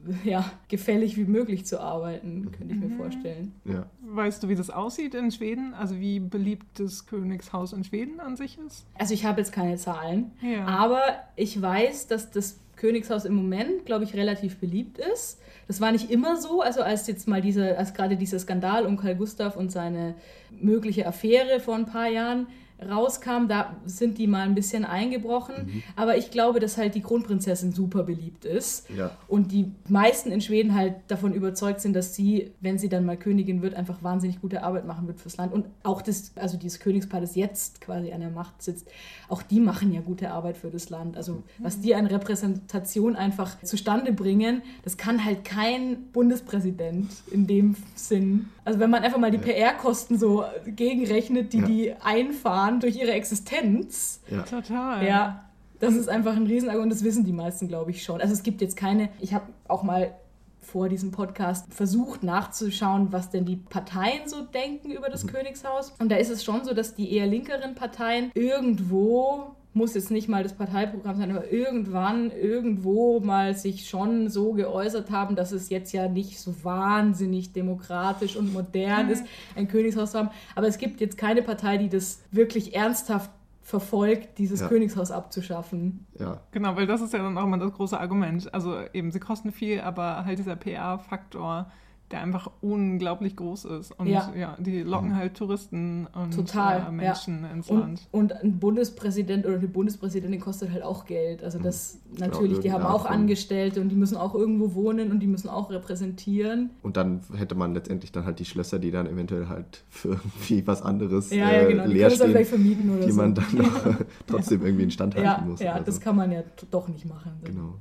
ja, gefällig wie möglich zu arbeiten, könnte ich mir mhm. vorstellen. Ja. Weißt du, wie das aussieht in Schweden? Also wie beliebt das Königshaus in Schweden an sich ist? Also ich habe jetzt keine Zahlen, ja. aber ich weiß, dass das Königshaus im Moment, glaube ich, relativ beliebt ist. Das war nicht immer so, also als jetzt mal diese, als gerade dieser Skandal um Karl Gustav und seine mögliche Affäre vor ein paar Jahren rauskam, da sind die mal ein bisschen eingebrochen. Mhm. Aber ich glaube, dass halt die Kronprinzessin super beliebt ist. Ja. Und die meisten in Schweden halt davon überzeugt sind, dass sie, wenn sie dann mal Königin wird, einfach wahnsinnig gute Arbeit machen wird fürs Land. Und auch das, also dieses Königspaar, das jetzt quasi an der Macht sitzt, auch die machen ja gute Arbeit für das Land. Also was die an Repräsentation einfach zustande bringen, das kann halt kein Bundespräsident in dem Sinn. Also wenn man einfach mal die PR-Kosten so gegenrechnet, die ja. die einfahren durch ihre Existenz. Ja. Total. Ja, das ist einfach ein Riesenargument und das wissen die meisten, glaube ich, schon. Also es gibt jetzt keine, ich habe auch mal vor diesem Podcast versucht nachzuschauen, was denn die Parteien so denken über das mhm. Königshaus. Und da ist es schon so, dass die eher linkeren Parteien irgendwo muss jetzt nicht mal das Parteiprogramm sein, aber irgendwann irgendwo mal sich schon so geäußert haben, dass es jetzt ja nicht so wahnsinnig demokratisch und modern mhm. ist, ein Königshaus zu haben. Aber es gibt jetzt keine Partei, die das wirklich ernsthaft verfolgt, dieses ja. Königshaus abzuschaffen. Ja. Genau, weil das ist ja dann auch immer das große Argument. Also eben, sie kosten viel, aber halt dieser PR-Faktor der einfach unglaublich groß ist. Und ja, ja die locken mhm. halt Touristen und Total, äh, Menschen ja. ins und, Land. Und ein Bundespräsident oder eine Bundespräsidentin kostet halt auch Geld. Also das mhm. natürlich, die haben auch Angestellte und die müssen auch irgendwo wohnen und die müssen auch repräsentieren. Und dann hätte man letztendlich dann halt die Schlösser, die dann eventuell halt für irgendwie was anderes ja, ja, genau. leer die stehen, vermieten oder die man dann trotzdem irgendwie instand halten ja, muss. Ja, also. das kann man ja doch nicht machen. Genau.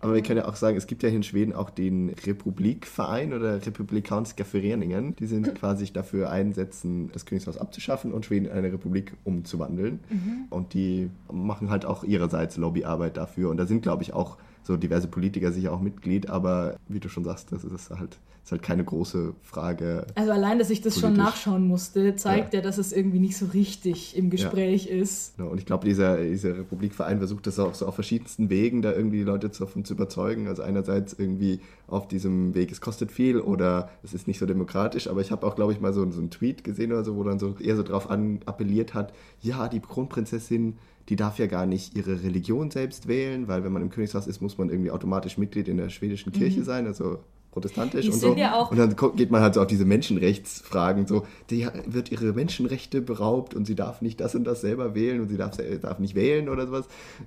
Aber wir können ja auch sagen, es gibt ja hier in Schweden auch den Republikverein oder Republikanska Föreningen. Die sind quasi dafür einsetzen, das Königshaus abzuschaffen und Schweden in eine Republik umzuwandeln. Mhm. Und die machen halt auch ihrerseits Lobbyarbeit dafür. Und da sind, glaube ich, auch so diverse Politiker sicher auch Mitglied, aber wie du schon sagst, das ist halt ist halt keine große Frage. Also allein, dass ich das politisch. schon nachschauen musste, zeigt ja. ja. dass es irgendwie nicht so richtig im Gespräch ja. ist. Genau. Und ich glaube, dieser, dieser Republikverein versucht das auch so auf verschiedensten Wegen, da irgendwie die Leute davon zu überzeugen. Also einerseits irgendwie auf diesem Weg, es kostet viel oder es ist nicht so demokratisch, aber ich habe auch, glaube ich, mal so, so einen Tweet gesehen oder so, wo dann so eher so darauf appelliert hat, ja, die Kronprinzessin die darf ja gar nicht ihre Religion selbst wählen, weil wenn man im Königshaus ist, muss man irgendwie automatisch Mitglied in der schwedischen Kirche mhm. sein. Also protestantisch die und so. Ja und dann geht man halt so auf diese Menschenrechtsfragen, so, die wird ihre Menschenrechte beraubt und sie darf nicht das und das selber wählen und sie darf, darf nicht wählen oder sowas.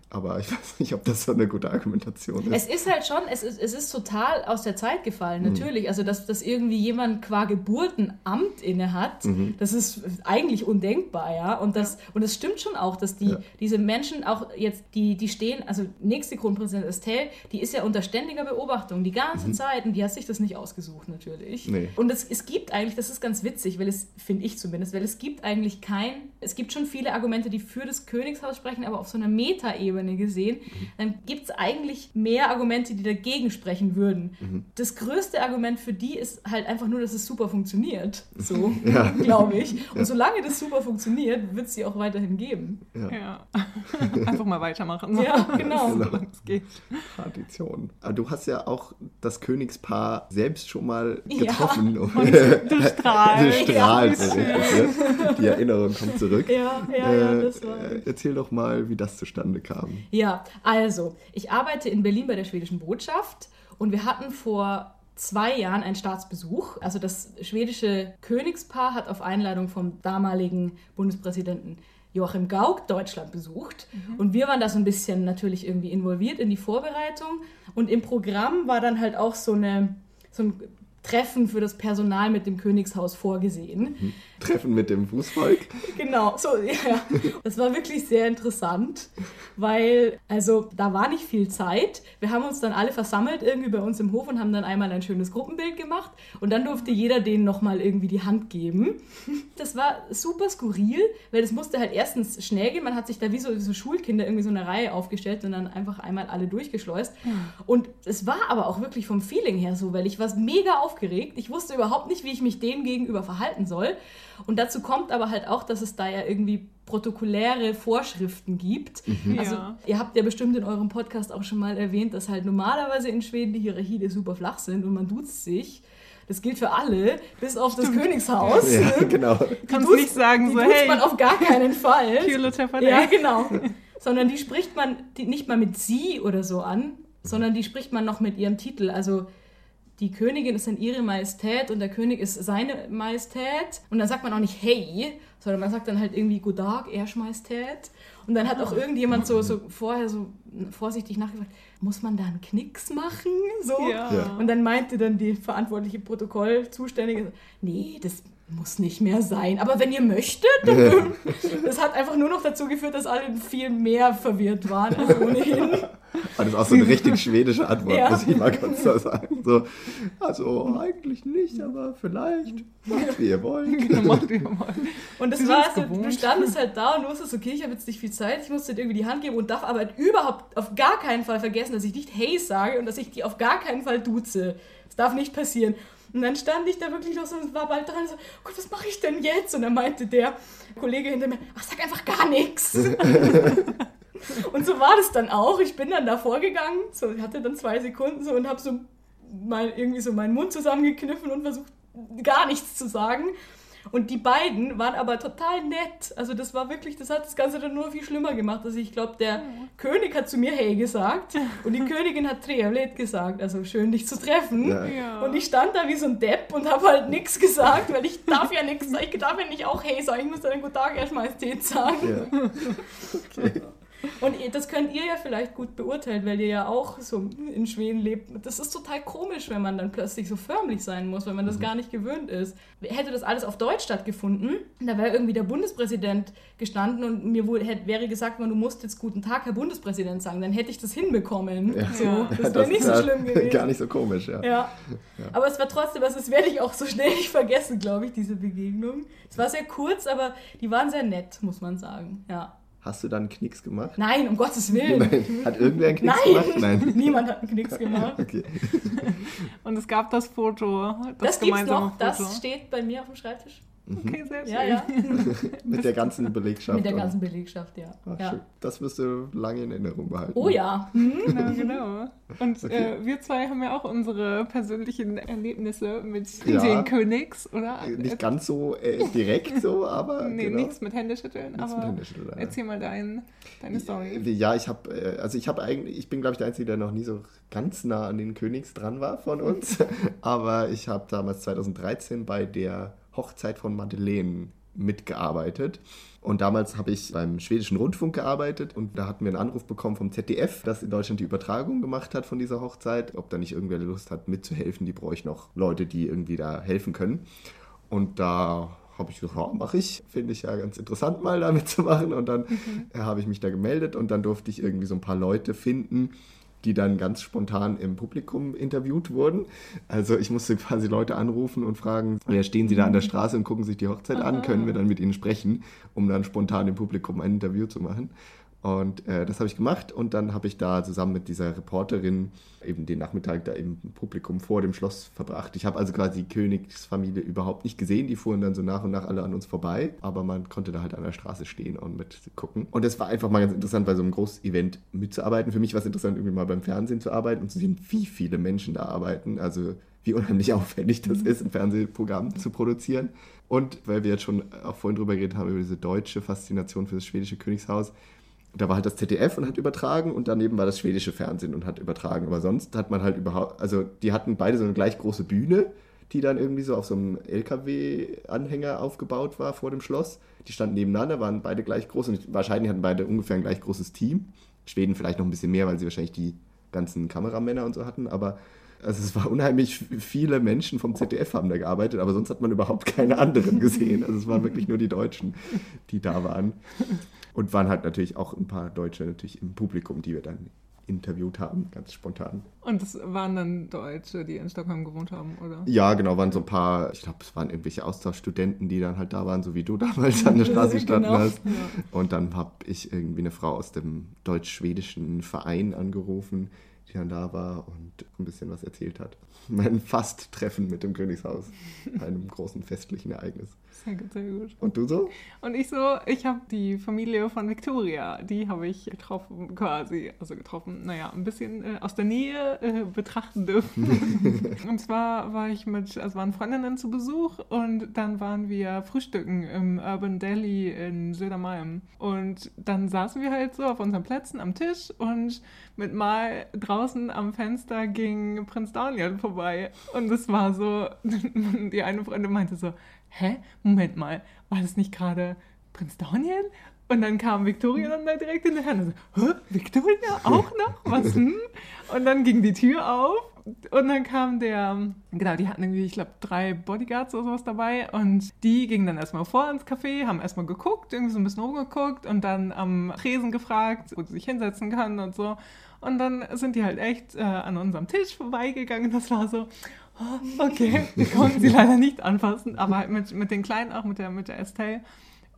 Aber ich weiß nicht, ob das so eine gute Argumentation ist. Es ist halt schon, es ist, es ist total aus der Zeit gefallen, mhm. natürlich. Mhm. Also, dass, dass irgendwie jemand qua Geburtenamt inne hat, mhm. das ist eigentlich undenkbar, ja. Und das, und es stimmt schon auch, dass die, ja. diese Menschen auch jetzt, die, die stehen, also nächste Kronprinzessin Estelle, die ist ja unter ständiger Beobachtung die ganze mhm. Zeit und die hat sich das nicht ausgesucht, natürlich. Nee. Und es, es gibt eigentlich, das ist ganz witzig, weil es, finde ich zumindest, weil es gibt eigentlich kein, es gibt schon viele Argumente, die für das Königshaus sprechen, aber auf so einer Metaebene gesehen, mhm. dann gibt es eigentlich mehr Argumente, die dagegen sprechen würden. Mhm. Das größte Argument für die ist halt einfach nur, dass es super funktioniert. So, ja. glaube ich. Und ja. solange das super funktioniert, wird es sie auch weiterhin geben. Ja. ja. einfach mal weitermachen. Ja, genau. Geht. Tradition. Aber du hast ja auch das Königspaar Paar selbst schon mal getroffen. Ja. Und du strahlst. du strahlst ja. Die Erinnerung kommt zurück. Ja, ja, ja, das war äh, Erzähl doch mal, wie das zustande kam. Ja, also, ich arbeite in Berlin bei der schwedischen Botschaft und wir hatten vor zwei Jahren einen Staatsbesuch. Also das schwedische Königspaar hat auf Einladung vom damaligen Bundespräsidenten Joachim Gauck Deutschland besucht. Mhm. Und wir waren da so ein bisschen natürlich irgendwie involviert in die Vorbereitung. Und im Programm war dann halt auch so eine so ein Treffen für das Personal mit dem Königshaus vorgesehen. Mhm. Treffen mit dem Fußvolk? genau, so, ja. Das war wirklich sehr interessant, weil, also, da war nicht viel Zeit. Wir haben uns dann alle versammelt irgendwie bei uns im Hof und haben dann einmal ein schönes Gruppenbild gemacht und dann durfte jeder denen nochmal irgendwie die Hand geben. Das war super skurril, weil das musste halt erstens schnell gehen. Man hat sich da wie so, wie so Schulkinder irgendwie so eine Reihe aufgestellt und dann einfach einmal alle durchgeschleust. Und es war aber auch wirklich vom Feeling her so, weil ich war mega auf aufgeregt. Ich wusste überhaupt nicht, wie ich mich dem gegenüber verhalten soll. Und dazu kommt aber halt auch, dass es da ja irgendwie protokolläre Vorschriften gibt. Mhm. Also ja. ihr habt ja bestimmt in eurem Podcast auch schon mal erwähnt, dass halt normalerweise in Schweden die Hierarchien super flach sind und man duzt sich. Das gilt für alle, bis auf Stimmt. das Königshaus. Ja, genau. Kannst du nicht sagen, die so, hey. man auf gar keinen Fall. ja, genau. Sondern die spricht man die nicht mal mit sie oder so an, sondern die spricht man noch mit ihrem Titel. Also die Königin ist dann ihre Majestät und der König ist seine Majestät. Und dann sagt man auch nicht hey, sondern man sagt dann halt irgendwie Good Tag, Ersch Majestät. Und dann hat auch irgendjemand so, so vorher so vorsichtig nachgefragt, muss man da einen Knicks machen? So. Ja. Und dann meinte dann die verantwortliche Protokollzuständige, nee, das muss nicht mehr sein. Aber wenn ihr möchtet, das hat einfach nur noch dazu geführt, dass alle viel mehr verwirrt waren als ohnehin. Das ist auch so eine richtig schwedische Antwort, ja. muss ich mal kurz da sagen. So, also eigentlich nicht, aber vielleicht macht wie ihr wollt. Genau, macht wie ihr wollt. Und das war so, du standest halt da und wusstest, okay, ich habe jetzt nicht viel Zeit, ich muss dir irgendwie die Hand geben und darf aber überhaupt auf gar keinen Fall vergessen, dass ich nicht Hey sage und dass ich die auf gar keinen Fall duze. Das darf nicht passieren. Und dann stand ich da wirklich noch so und war bald dran so, oh Gott, was mache ich denn jetzt? Und dann meinte der Kollege hinter mir, ach, sag einfach gar nichts. und so war das dann auch. Ich bin dann da vorgegangen, so hatte dann zwei Sekunden so und habe so mal irgendwie so meinen Mund zusammengekniffen und versucht gar nichts zu sagen. Und die beiden waren aber total nett. Also das war wirklich, das hat das Ganze dann nur viel schlimmer gemacht. Also ich glaube, der mhm. König hat zu mir Hey gesagt und die Königin hat Trevlet gesagt. Also schön, dich zu treffen. Ja. Und ich stand da wie so ein Depp und habe halt nichts gesagt, weil ich darf ja nichts, ich darf ja nicht auch Hey sagen. Ich muss dann einen guten Tag erstmal Majestät sagen. Ja. Okay. Und das könnt ihr ja vielleicht gut beurteilen, weil ihr ja auch so in Schweden lebt. Das ist total komisch, wenn man dann plötzlich so förmlich sein muss, wenn man das mhm. gar nicht gewöhnt ist. Hätte das alles auf Deutsch stattgefunden, da wäre irgendwie der Bundespräsident gestanden und mir wohl hätte, wäre gesagt, man, du musst jetzt guten Tag, Herr Bundespräsident sagen, dann hätte ich das hinbekommen. Ja. So, das wäre nicht so schlimm gewesen. Gar nicht so komisch, ja. ja. ja. Aber es war trotzdem, also das werde ich auch so schnell nicht vergessen, glaube ich, diese Begegnung. Es war sehr kurz, aber die waren sehr nett, muss man sagen. Ja. Hast du dann einen Knicks gemacht? Nein, um Gottes Willen. Nein. Hat irgendwer einen Knicks Nein. gemacht? Nein. Niemand hat einen Knicks gemacht. okay. Und es gab das Foto. Das, das gibt's noch. Foto. Das steht bei mir auf dem Schreibtisch. Mhm. Okay, sehr schön. Ja, ja. Mit der ganzen Belegschaft. Mit der ganzen Belegschaft, ja. Ach, ja. Das wirst du lange in Erinnerung behalten. Oh ja. Mhm. Genau, genau. Und okay. äh, wir zwei haben ja auch unsere persönlichen Erlebnisse mit ja. den Königs, oder? Nicht ganz so äh, direkt so, aber. nee, genau. nichts mit Händeschütteln, nichts aber mit Händeschütteln, erzähl mal dein, deine Story. Ja, ich habe, äh, also ich habe eigentlich, ich bin glaube ich der Einzige, der noch nie so ganz nah an den Königs dran war von uns, aber ich habe damals 2013 bei der Hochzeit von Madeleine mitgearbeitet. Und damals habe ich beim schwedischen Rundfunk gearbeitet und da hatten wir einen Anruf bekommen vom ZDF, das in Deutschland die Übertragung gemacht hat von dieser Hochzeit, ob da nicht irgendwer Lust hat mitzuhelfen. Die brauche ich noch Leute, die irgendwie da helfen können. Und da habe ich gesagt, ja, mache ich. Finde ich ja ganz interessant, mal damit zu machen. Und dann mhm. habe ich mich da gemeldet und dann durfte ich irgendwie so ein paar Leute finden, die dann ganz spontan im Publikum interviewt wurden. Also ich musste quasi Leute anrufen und fragen, ja, stehen Sie da an der Straße und gucken sich die Hochzeit an, können wir dann mit Ihnen sprechen, um dann spontan im Publikum ein Interview zu machen. Und äh, das habe ich gemacht und dann habe ich da zusammen mit dieser Reporterin eben den Nachmittag da im Publikum vor dem Schloss verbracht. Ich habe also quasi die Königsfamilie überhaupt nicht gesehen. Die fuhren dann so nach und nach alle an uns vorbei, aber man konnte da halt an der Straße stehen und mit gucken. Und es war einfach mal ganz interessant, bei so einem Großevent mitzuarbeiten. Für mich war es interessant, irgendwie mal beim Fernsehen zu arbeiten und zu sehen, wie viele Menschen da arbeiten. Also wie unheimlich aufwendig das ist, ein Fernsehprogramm zu produzieren. Und weil wir jetzt schon auch vorhin drüber geredet haben, über diese deutsche Faszination für das schwedische Königshaus, da war halt das ZDF und hat übertragen und daneben war das schwedische Fernsehen und hat übertragen. Aber sonst hat man halt überhaupt, also die hatten beide so eine gleich große Bühne, die dann irgendwie so auf so einem LKW-Anhänger aufgebaut war vor dem Schloss. Die standen nebeneinander, waren beide gleich groß und wahrscheinlich hatten beide ungefähr ein gleich großes Team. Schweden vielleicht noch ein bisschen mehr, weil sie wahrscheinlich die ganzen Kameramänner und so hatten, aber also es war unheimlich viele Menschen vom ZDF haben da gearbeitet, aber sonst hat man überhaupt keine anderen gesehen. Also es waren wirklich nur die Deutschen, die da waren. Und waren halt natürlich auch ein paar Deutsche natürlich im Publikum, die wir dann interviewt haben, ganz spontan. Und das waren dann Deutsche, die in Stockholm gewohnt haben, oder? Ja, genau, waren so ein paar, ich glaube, es waren irgendwelche Austauschstudenten, die dann halt da waren, so wie du damals an der Straße gestanden genau. hast. Ja. Und dann habe ich irgendwie eine Frau aus dem deutsch-schwedischen Verein angerufen, die dann da war und ein bisschen was erzählt hat. Mein Fast-Treffen mit dem Königshaus, einem großen festlichen Ereignis. Sehr gut, sehr gut. Und du so? Und ich so, ich habe die Familie von Victoria, die habe ich getroffen quasi, also getroffen, naja, ein bisschen äh, aus der Nähe äh, betrachten dürfen. und zwar war ich mit, also waren Freundinnen zu Besuch und dann waren wir frühstücken im Urban Deli in Södermalm. Und dann saßen wir halt so auf unseren Plätzen am Tisch und mit mal draußen am Fenster ging Prinz Daniel vorbei. Und es war so, die eine Freundin meinte so, hä, Moment mal, war das nicht gerade Prinz Daniel? Und dann kam Victoria dann da direkt in hinterher und so, hä, Victoria auch noch? Was denn? Und dann ging die Tür auf und dann kam der, genau, die hatten irgendwie, ich glaube, drei Bodyguards oder sowas dabei und die gingen dann erstmal vor ins Café, haben erstmal geguckt, irgendwie so ein bisschen rumgeguckt und dann am Tresen gefragt, wo sie sich hinsetzen kann und so. Und dann sind die halt echt äh, an unserem Tisch vorbeigegangen. Das war so, oh, okay, wir konnten sie leider nicht anfassen, aber halt mit, mit den Kleinen, auch mit der, mit der Estelle.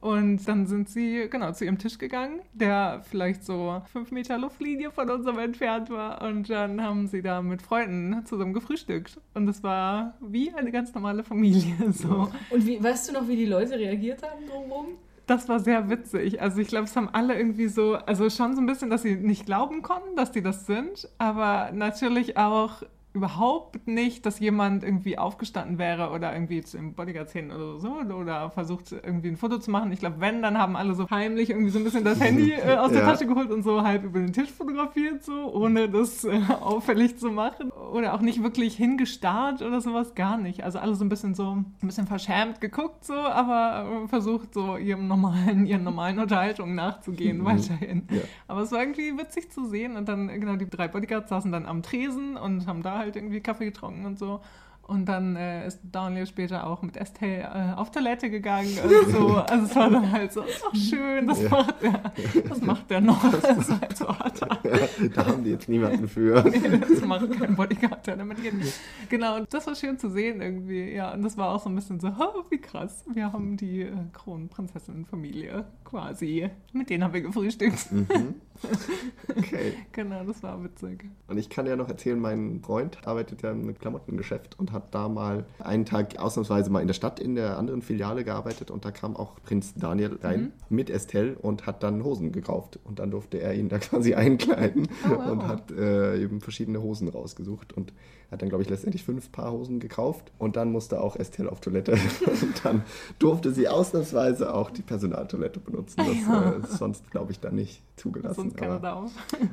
Und dann sind sie, genau, zu ihrem Tisch gegangen, der vielleicht so fünf Meter Luftlinie von unserem entfernt war. Und dann haben sie da mit Freunden zusammen gefrühstückt. Und es war wie eine ganz normale Familie. So. Und wie, weißt du noch, wie die Leute reagiert haben drumherum? Das war sehr witzig. Also ich glaube, es haben alle irgendwie so, also schon so ein bisschen, dass sie nicht glauben konnten, dass die das sind, aber natürlich auch überhaupt nicht, dass jemand irgendwie aufgestanden wäre oder irgendwie zu dem Bodyguard hin oder so oder versucht irgendwie ein Foto zu machen. Ich glaube, wenn, dann haben alle so heimlich irgendwie so ein bisschen das Handy äh, aus der ja. Tasche geholt und so halb über den Tisch fotografiert, so, ohne das äh, auffällig zu machen. Oder auch nicht wirklich hingestarrt oder sowas, gar nicht. Also alle so ein bisschen so, ein bisschen verschämt geguckt so, aber äh, versucht so ihrem normalen, ihren normalen Unterhaltungen nachzugehen mhm. weiterhin. Ja. Aber es war irgendwie witzig zu sehen und dann, genau, die drei Bodyguards saßen dann am Tresen und haben da halt irgendwie Kaffee getrunken und so. Und dann äh, ist Daniel später auch mit Estelle äh, auf Toilette gegangen und so. Also es war dann halt so, ach schön, das ja. macht er. Das macht er noch. Das ist halt so hart. Ja, da haben die jetzt niemanden für. nee, das macht kein Bodyguard, der damit geht. Genau, und das war schön zu sehen irgendwie. Ja, und das war auch so ein bisschen so, oh, wie krass. Wir haben die äh, Kronprinzessinnenfamilie quasi. Mit denen haben wir gefrühstückt. Mhm. Okay. genau, das war witzig. Und ich kann ja noch erzählen, mein Freund arbeitet ja im Klamottengeschäft und hat da mal einen Tag ausnahmsweise mal in der Stadt in der anderen Filiale gearbeitet und da kam auch Prinz Daniel rein mhm. mit Estelle und hat dann Hosen gekauft und dann durfte er ihn da quasi einkleiden oh, wow. und hat äh, eben verschiedene Hosen rausgesucht und hat dann, glaube ich, letztendlich fünf Paar Hosen gekauft und dann musste auch Estelle auf Toilette und dann durfte sie ausnahmsweise auch die Personaltoilette benutzen. Das ja. äh, ist sonst, glaube ich, dann nicht zugelassen. Sonst keine Aber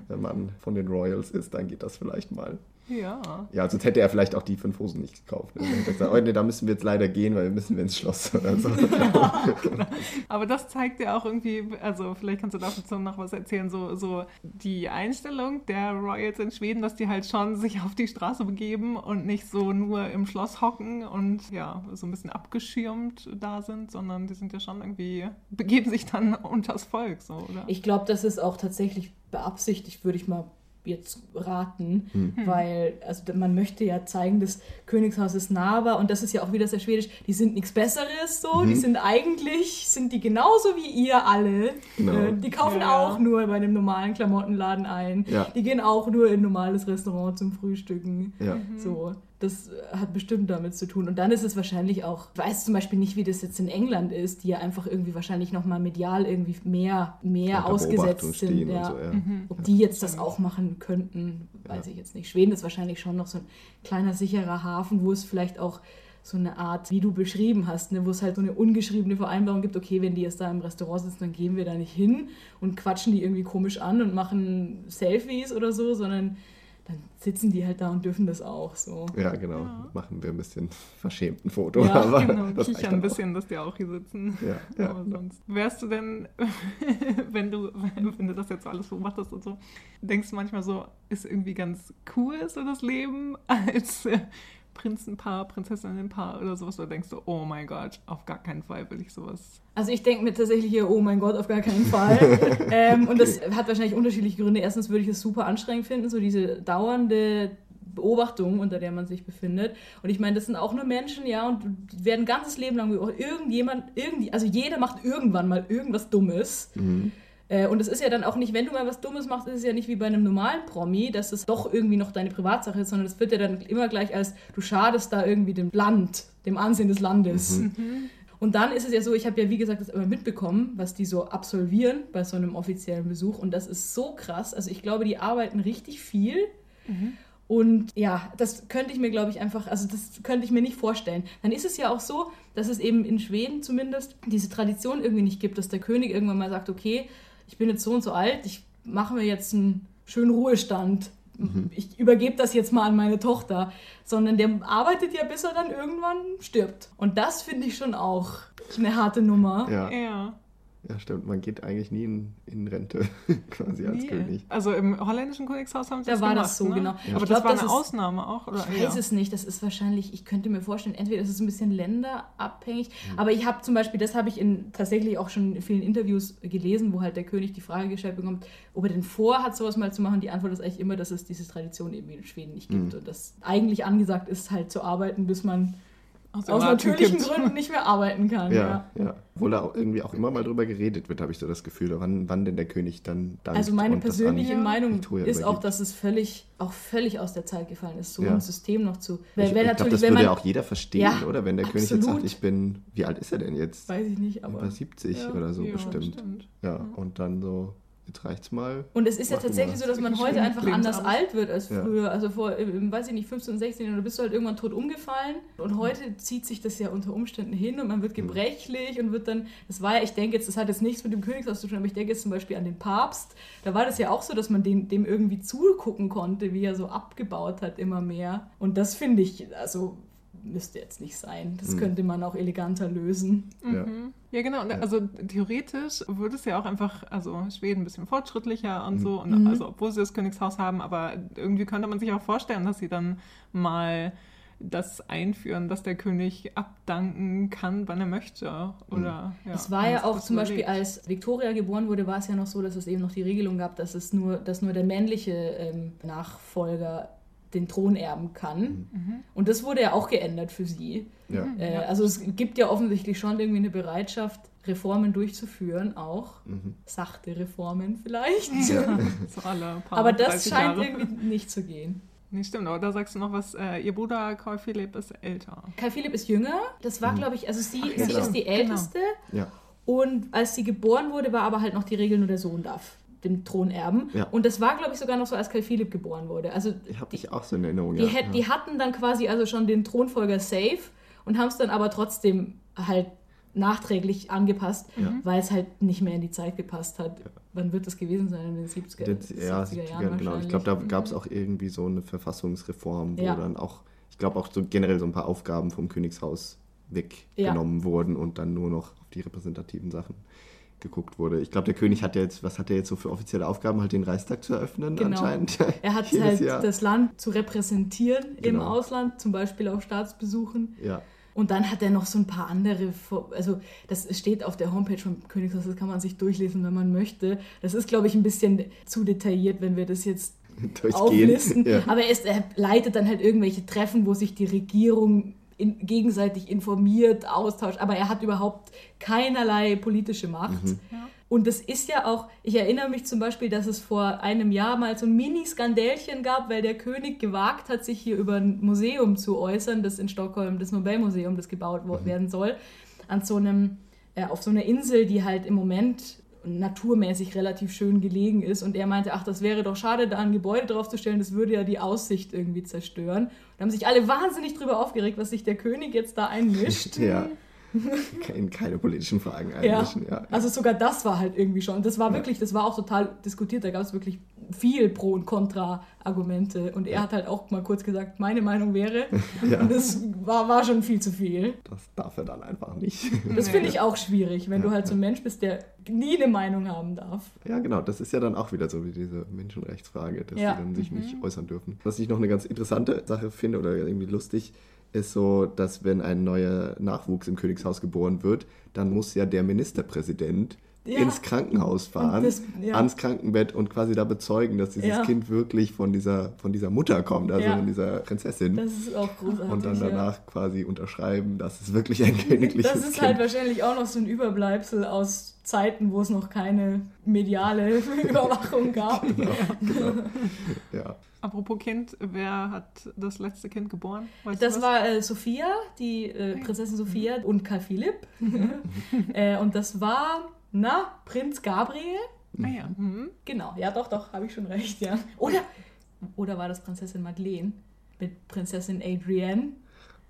wenn man von den Royals ist, dann geht das vielleicht mal. Ja. Ja, sonst hätte er vielleicht auch die fünf Hosen nicht gekauft. Ne? Dann er gesagt, oh, nee, da müssen wir jetzt leider gehen, weil wir müssen wir ins Schloss oder so. Ja, genau. Aber das zeigt ja auch irgendwie, also vielleicht kannst du dazu noch was erzählen, so, so die Einstellung der Royals in Schweden, dass die halt schon sich auf die Straße begeben und nicht so nur im Schloss hocken und ja, so ein bisschen abgeschirmt da sind, sondern die sind ja schon irgendwie, begeben sich dann unters Volk, so, oder? Ich glaube, das ist auch tatsächlich beabsichtigt, würde ich mal jetzt raten, hm. weil also man möchte ja zeigen, das Königshaus ist nahbar und das ist ja auch wieder sehr schwedisch, die sind nichts Besseres so, mhm. die sind eigentlich, sind die genauso wie ihr alle, genau. äh, die kaufen ja. auch nur bei einem normalen Klamottenladen ein, ja. die gehen auch nur in ein normales Restaurant zum Frühstücken, ja. so. Das hat bestimmt damit zu tun. Und dann ist es wahrscheinlich auch, ich weiß zum Beispiel nicht, wie das jetzt in England ist, die ja einfach irgendwie wahrscheinlich nochmal medial irgendwie mehr, mehr ausgesetzt sind. Ja. So, ja. Mhm. Ob die jetzt das auch machen könnten, weiß ja. ich jetzt nicht. Schweden ist wahrscheinlich schon noch so ein kleiner, sicherer Hafen, wo es vielleicht auch so eine Art, wie du beschrieben hast, ne, wo es halt so eine ungeschriebene Vereinbarung gibt, okay, wenn die jetzt da im Restaurant sitzen, dann gehen wir da nicht hin und quatschen die irgendwie komisch an und machen Selfies oder so, sondern dann sitzen die halt da und dürfen das auch so. Ja, genau. Ja. Machen wir ein bisschen verschämt ein Foto. Ja, aber Genau, das kichern ein auch. bisschen, dass die auch hier sitzen. Ja, ja. Aber sonst. Wärst du denn, wenn du, wenn du das jetzt alles beobachtest und so, denkst du manchmal so, ist irgendwie ganz cool so das Leben als äh, Prinzenpaar, Prinzessinnenpaar oder sowas? Oder denkst du, oh mein Gott, auf gar keinen Fall will ich sowas. Also ich denke mir tatsächlich hier, oh mein Gott, auf gar keinen Fall. ähm, und das hat wahrscheinlich unterschiedliche Gründe. Erstens würde ich es super anstrengend finden, so diese dauernde Beobachtung, unter der man sich befindet. Und ich meine, das sind auch nur Menschen, ja, und werden ein ganzes Leben lang. Irgendjemand, irgendwie, also jeder macht irgendwann mal irgendwas Dummes. Mhm. Äh, Und es ist ja dann auch nicht, wenn du mal was Dummes machst, ist es ja nicht wie bei einem normalen Promi, dass es doch irgendwie noch deine Privatsache ist, sondern es wird ja dann immer gleich als, du schadest da irgendwie dem Land, dem Ansehen des Landes. Und dann ist es ja so, ich habe ja wie gesagt das immer mitbekommen, was die so absolvieren bei so einem offiziellen Besuch. Und das ist so krass. Also ich glaube, die arbeiten richtig viel. Und ja, das könnte ich mir, glaube ich, einfach, also das könnte ich mir nicht vorstellen. Dann ist es ja auch so, dass es eben in Schweden zumindest diese Tradition irgendwie nicht gibt, dass der König irgendwann mal sagt, okay, ich bin jetzt so und so alt, ich mache mir jetzt einen schönen Ruhestand. Ich übergebe das jetzt mal an meine Tochter. Sondern der arbeitet ja, bis er dann irgendwann stirbt. Und das finde ich schon auch eine harte Nummer. Ja, Ja. Ja, stimmt. Man geht eigentlich nie in, in Rente, quasi als Nee. König. Also im holländischen Königshaus haben sie Da das war gemacht, das so, ne? genau. Aber Ich das glaub, war das eine ist- Ausnahme auch, oder? Ich weiß es nicht, das ist wahrscheinlich, ich könnte mir vorstellen, entweder ist es ein bisschen länderabhängig, aber ich habe zum Beispiel, das habe ich in tatsächlich auch schon in vielen Interviews gelesen, wo halt der König die Frage gestellt bekommt, ob er denn vorhat, sowas mal zu machen. Die Antwort ist eigentlich immer, dass es diese Tradition eben in Schweden nicht gibt und das eigentlich angesagt ist, halt zu arbeiten, bis man Aus, aus natürlichen. Gründen nicht mehr arbeiten kann. Ja. Ja, ja. Obwohl da auch irgendwie auch immer mal drüber geredet wird, habe ich so das Gefühl, wann, wann denn der König dann dankt Also meine persönliche Meinung ist auch, dass es völlig, auch völlig aus der Zeit gefallen ist, so Ja. ein System noch zu. Ich, ich glaube, das würde man, ja auch jeder verstehen, Ja, oder? Wenn der König jetzt absolut. sagt, ich bin, wie alt ist er denn jetzt? weiß ich nicht, aber Über 70 ja, oder so Ja, bestimmt. stimmt. Ja, und dann so, jetzt reicht's mal. Und es ist ja tatsächlich so, dass man heute einfach anders lebensabend. alt wird als Ja. früher. Also vor, weiß ich nicht, 15, 16 oder bist du halt irgendwann tot umgefallen. Und heute zieht sich das ja unter Umständen hin und man wird gebrechlich und wird dann, das war ja, ich denke jetzt, das hat jetzt nichts mit dem Königshaus zu tun, aber ich denke jetzt zum Beispiel an den Papst. Da war das ja auch so, dass man den, dem irgendwie zugucken konnte, wie er so abgebaut hat immer mehr. Und das finde ich, also müsste jetzt nicht sein. Das Mhm. könnte man auch eleganter lösen. Ja. Mhm. Ja, genau. Und Also theoretisch würde es ja auch einfach, also Schweden ein bisschen fortschrittlicher und so, und Mhm. also obwohl sie das Königshaus haben, aber irgendwie könnte man sich auch vorstellen, dass sie dann mal das einführen, dass der König abdanken kann, wann er möchte. Oder, ja, es war ja auch zum Beispiel, überlegt. als Victoria geboren wurde, war es ja noch so, dass es eben noch die Regelung gab, dass es nur, dass nur der männliche ähm, Nachfolger den Thron erben kann. Und das wurde ja auch geändert für sie. Ja. Äh, Ja. Also es gibt ja offensichtlich schon irgendwie eine Bereitschaft, Reformen durchzuführen, auch Mhm. sachte Reformen vielleicht. Ja, so alle paar Aber das 30 scheint Jahre. irgendwie nicht zu gehen. Nee, stimmt, aber da sagst du noch was, äh, ihr Bruder Karl Philipp ist älter. Kai Philipp ist jünger. Das war, glaube ich, also sie, ja, sie genau. ist die Älteste. Ja. Und als sie geboren wurde, war aber halt noch die Regel, nur der Sohn darf den Thron erben. Ja. Und das war, glaube ich, sogar noch so, als Kai Philipp geboren wurde. Also Ich habe dich auch so in Erinnerung. die, ja. ja. die hatten dann quasi also schon den Thronfolger safe und haben es dann aber trotzdem halt nachträglich angepasst, Ja. weil es halt nicht mehr in die Zeit gepasst hat. Wann wird das gewesen sein? In den 70er, Den, ja, 70er 70ern, Jahren genau. Ich glaube, da gab es auch irgendwie so eine Verfassungsreform, wo Ja. dann auch, ich glaube auch so generell so ein paar Aufgaben vom Königshaus weggenommen wurden und dann nur noch auf die repräsentativen Sachen geguckt wurde. Ich glaube, der König hat ja jetzt, was hat er jetzt so für offizielle Aufgaben, halt den Reichstag zu eröffnen Genau. anscheinend. Er hat halt Jahr. das Land zu repräsentieren im Genau. Ausland, zum Beispiel auf Staatsbesuchen. Ja, Und dann hat er noch so ein paar andere, also das steht auf der Homepage vom Königshaus, das kann man sich durchlesen, wenn man möchte. Das ist, glaube ich, ein bisschen zu detailliert, wenn wir das jetzt auflisten. Ja. Aber er, ist, er leitet dann halt irgendwelche Treffen, wo sich die Regierung in, gegenseitig informiert, austauscht, aber er hat überhaupt keinerlei politische Macht. Mhm. Und das ist ja auch, ich erinnere mich zum Beispiel, dass es vor einem Jahr mal so ein Mini-Skandälchen gab, weil der König gewagt hat, sich hier über ein Museum zu äußern, das in Stockholm, das Nobelmuseum, das gebaut wo- werden soll, an so einem, äh, auf so einer Insel, die halt im Moment naturmäßig relativ schön gelegen ist. Und er meinte, ach, das wäre doch schade, da ein Gebäude draufzustellen, das würde ja die Aussicht irgendwie zerstören. Da haben sich alle wahnsinnig drüber aufgeregt, was sich der König jetzt da einmischt. ja. In keine politischen Fragen Ja. einmischen. Ja. Also sogar das war halt irgendwie schon. Das war wirklich, das war auch total diskutiert. Da gab es wirklich viel Pro- und Contra-Argumente. Und er hat halt auch mal kurz gesagt, meine Meinung wäre. Ja. Und das war, war schon viel zu viel. Das darf er dann einfach nicht. Das finde ich auch schwierig, wenn Ja. du halt so ein Mensch bist, der nie eine Meinung haben darf. Ja, genau. Das ist ja dann auch wieder so wie diese Menschenrechtsfrage, dass Ja. sie dann sich nicht äußern dürfen. Was ich noch eine ganz interessante Sache finde oder irgendwie lustig, ist so, dass wenn ein neuer Nachwuchs im Königshaus geboren wird, dann muss ja der Ministerpräsident Ja. ins Krankenhaus fahren, das- ja. ans Krankenbett und quasi da bezeugen, dass dieses Ja. Kind wirklich von dieser, von dieser Mutter kommt, also Ja. von dieser Prinzessin. Das ist auch großartig. und dann ja. danach quasi unterschreiben, dass es wirklich ein königliches Das ist Kind halt wahrscheinlich auch noch so ein Überbleibsel aus Zeiten, wo es noch keine mediale Überwachung gab. Genau, genau. Ja. Apropos Kind, wer hat das letzte Kind geboren? Weißt Das war äh, Sophia, die äh, Prinzessin Sophia und Karl Philipp. äh, und das war, na, Prinz Gabriel. Ah ja. Mhm. Genau, ja, doch, doch, habe ich schon recht, ja. Oder, oder war das Prinzessin Madeleine mit Prinzessin Adrienne?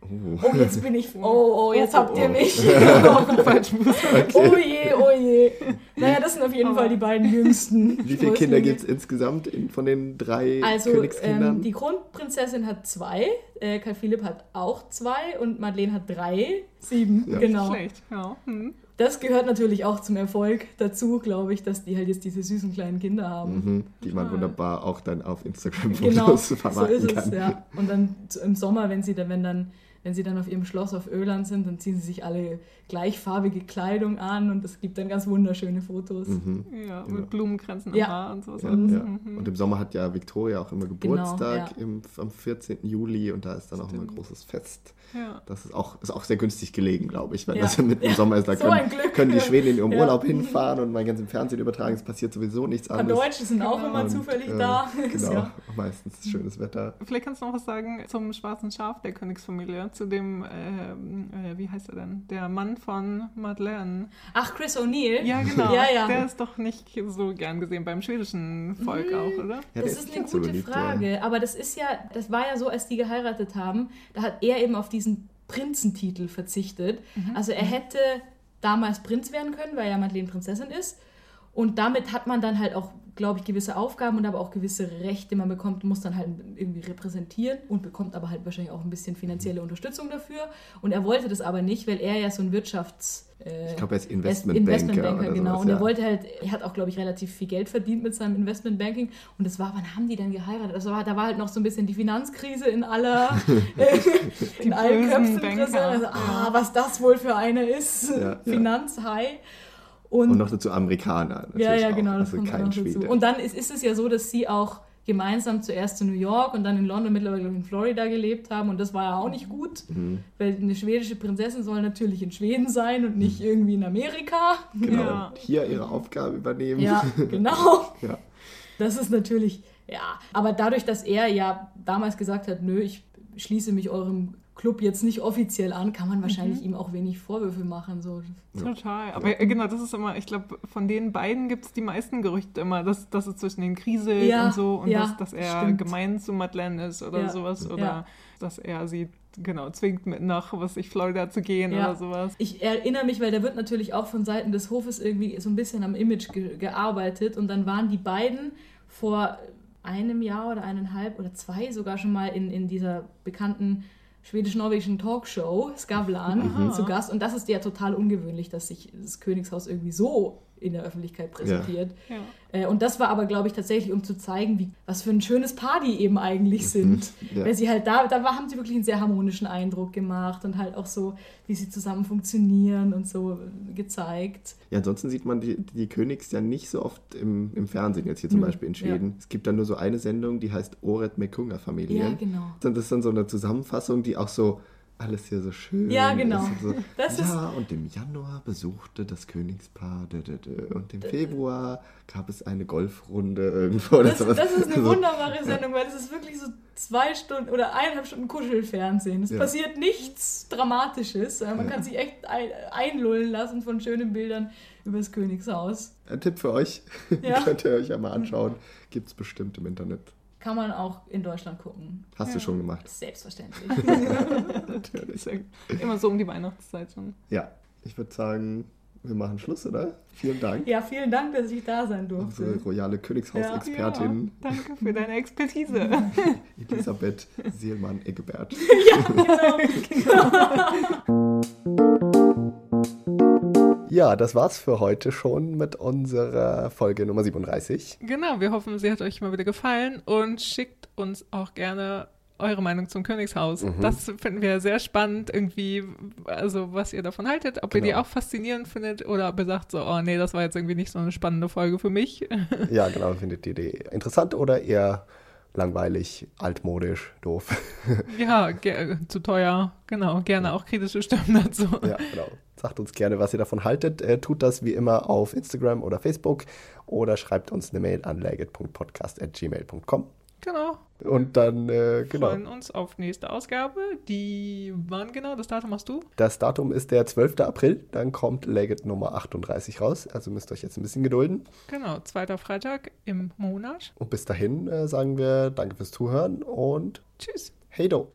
Oh. Oh, jetzt bin ich. Oh, oh, jetzt Oh, habt ihr oh. mich. Oh je, oh je. Naja, das sind auf jeden Fall die beiden jüngsten. Wie viele Kinder gibt es insgesamt in, von den drei Also, Königskindern? ähm, die Kronprinzessin hat zwei, äh, Karl Philipp hat auch zwei und Madeleine hat drei. Sieben, Ja. genau. Schlecht, ja. Mhm. Das gehört natürlich auch zum Erfolg dazu, glaube ich, dass die halt jetzt diese süßen kleinen Kinder haben. Mhm, die man wunderbar auch dann auf Instagram Genau, Fotos so vermarkten ist es, kann. ja. Und dann im Sommer, wenn sie dann, wenn dann, wenn sie dann auf ihrem Schloss auf Öland sind, dann ziehen sie sich alle gleichfarbige Kleidung an und es gibt dann ganz wunderschöne Fotos. Mhm. Ja, Ja. mit Blumenkränzen Ja. am Haar und sowas. Ja, alles. ja. Mhm. Und im Sommer hat ja Victoria auch immer Geburtstag ja. im, am 14. Juli und da ist dann auch immer ein Stimmt. großes Fest. Ja. Das ist auch, ist auch sehr günstig gelegen, glaube ich, weil Ja. das mitten im Sommer ist. Da So können, ein Glück. können die Schweden in ihrem Ja. Urlaub hinfahren und mal ganz im Fernsehen übertragen. Es passiert sowieso nichts paar anderes. Deutsche sind auch Genau. immer Und, zufällig äh, da. Genau, Ja. meistens ist schönes Wetter. Vielleicht kannst du noch was sagen zum schwarzen Schaf der Königsfamilie, zu dem, ähm, äh, wie heißt er denn? Der Mann von Madeleine. Ach, Chris O'Neill. Ja, genau. Ja, ja. Der ist doch nicht so gern gesehen beim schwedischen Volk auch, oder? Das ist nicht eine ganz so gute beliebt, ja. Frage, aber das ist ja, das war ja so, als die geheiratet haben, da hat er eben auf diesen Prinzentitel verzichtet. Mhm. Also er hätte damals Prinz werden können, weil ja Madeleine Prinzessin ist. Und damit hat man dann halt auch, glaube ich, gewisse Aufgaben und aber auch gewisse Rechte. Man bekommt, muss dann halt irgendwie repräsentieren und bekommt aber halt wahrscheinlich auch ein bisschen finanzielle Unterstützung dafür. Und er wollte das aber nicht, weil er ja so ein Wirtschafts... äh, Ich glaube, er ist er Investmentbanker. Investmentbanker, oder genau. sowas, und er ja. wollte halt, er hat auch, glaube ich, relativ viel Geld verdient mit seinem Investmentbanking. Und das war, wann haben die denn geheiratet? War, da war halt noch so ein bisschen die Finanzkrise in aller, in allen Köpfen. Also, ah, was das wohl für einer ist. Ja, ja. Finanzhai. Und, Und noch dazu Amerikaner. Natürlich ja, ja, auch. genau, das also kein Schwede. Und dann ist, ist es ja so, dass sie auch gemeinsam zuerst zu New York und dann in London, mittlerweile in Florida gelebt haben. Und das war ja auch nicht gut, Mhm. weil eine schwedische Prinzessin soll natürlich in Schweden sein und nicht irgendwie in Amerika. Genau. Ja. Und hier ihre Aufgabe übernehmen. Ja, genau. Ja. Das ist natürlich, ja. Aber dadurch, dass er ja damals gesagt hat, nö, ich schließe mich eurem Club jetzt nicht offiziell an, kann man wahrscheinlich ihm auch wenig Vorwürfe machen. So. Total. Aber äh, genau, das ist immer, ich glaube, von den beiden gibt es die meisten Gerüchte immer, dass, dass es zwischen den kriselt Ja, und so und ja, dass, dass er stimmt. gemein zu Madeleine ist oder Ja, sowas oder ja. dass er sie genau zwingt, mit nach, was ich, Florida zu gehen Ja. oder sowas. Ich erinnere mich, weil da wird natürlich auch von Seiten des Hofes irgendwie so ein bisschen am Image ge gearbeitet und dann waren die beiden vor einem Jahr oder eineinhalb oder zwei sogar schon mal in, in dieser bekannten schwedisch-norwegischen Talkshow Skavlan Aha. zu Gast und das ist ja total ungewöhnlich, dass sich das Königshaus irgendwie so in der Öffentlichkeit präsentiert. Ja. Äh, Und das war aber, glaube ich, tatsächlich, um zu zeigen, wie, was für ein schönes Paar die eben eigentlich sind. Ja. Weil sie halt da, da war, haben sie wirklich einen sehr harmonischen Eindruck gemacht und halt auch so, wie sie zusammen funktionieren und so äh, gezeigt. Ja, ansonsten sieht man die, die Königs ja nicht so oft im, im Fernsehen, jetzt hier zum Nö, Beispiel in Schweden. Es gibt dann nur so eine Sendung, die heißt Oret Mekunga Familien. Ja, genau. Und das ist dann so eine Zusammenfassung, die auch so alles hier so schön Ja, genau. ist. und So, Das ist- ja, und im Januar besuchte das Königspaar dö, dö, dö, und im Februar gab es eine Golfrunde irgendwo. oder Das, das ist eine So, wunderbare Sendung, weil es ist wirklich so zwei Stunden oder eineinhalb Stunden Kuschelfernsehen. Es Ja. passiert nichts Dramatisches. Man kann sich echt ein, einlullen lassen von schönen Bildern über das Königshaus. Ein Tipp für euch, Ja. könnt ihr euch ja mal anschauen. Gibt es bestimmt im Internet. Kann man auch in Deutschland gucken. Hast Ja. du schon gemacht? Selbstverständlich. Natürlich. Immer so um die Weihnachtszeit schon. Ja, ich würde sagen, wir machen Schluss, oder? Vielen Dank. Ja, vielen Dank, dass ich da sein durfte. Unsere royale Königshaus-Expertin Ja, danke für deine Expertise. Elisabeth Seelmann-Eggebert. Ja, das war's für heute schon mit unserer Folge Nummer 37. genau, wir hoffen, sie hat euch mal wieder gefallen und schickt uns auch gerne eure Meinung zum Königshaus. Mhm. Das finden wir sehr spannend, irgendwie, also was ihr davon haltet, ob ihr die Genau. auch faszinierend findet oder ob ihr sagt so, oh nee, das war jetzt irgendwie nicht so eine spannende Folge für mich. Ja, genau, findet ihr die interessant oder eher langweilig, altmodisch, doof? ja, ge- zu teuer, genau, gerne auch kritische Stimmen dazu. ja, genau. Sagt uns gerne, was ihr davon haltet. Äh, tut das wie immer auf Instagram oder Facebook oder schreibt uns eine Mail an legit.podcast.gmail.com. Genau. Und dann, äh, genau. freuen uns auf nächste Ausgabe. Die, wann genau? Das Datum hast du? Das Datum ist der 12. April, dann kommt Legit Nummer 38 raus. Also müsst ihr euch jetzt ein bisschen gedulden. Genau, zweiter Freitag im Monat. Und bis dahin äh, sagen wir Danke fürs Zuhören und Tschüss. Hey do!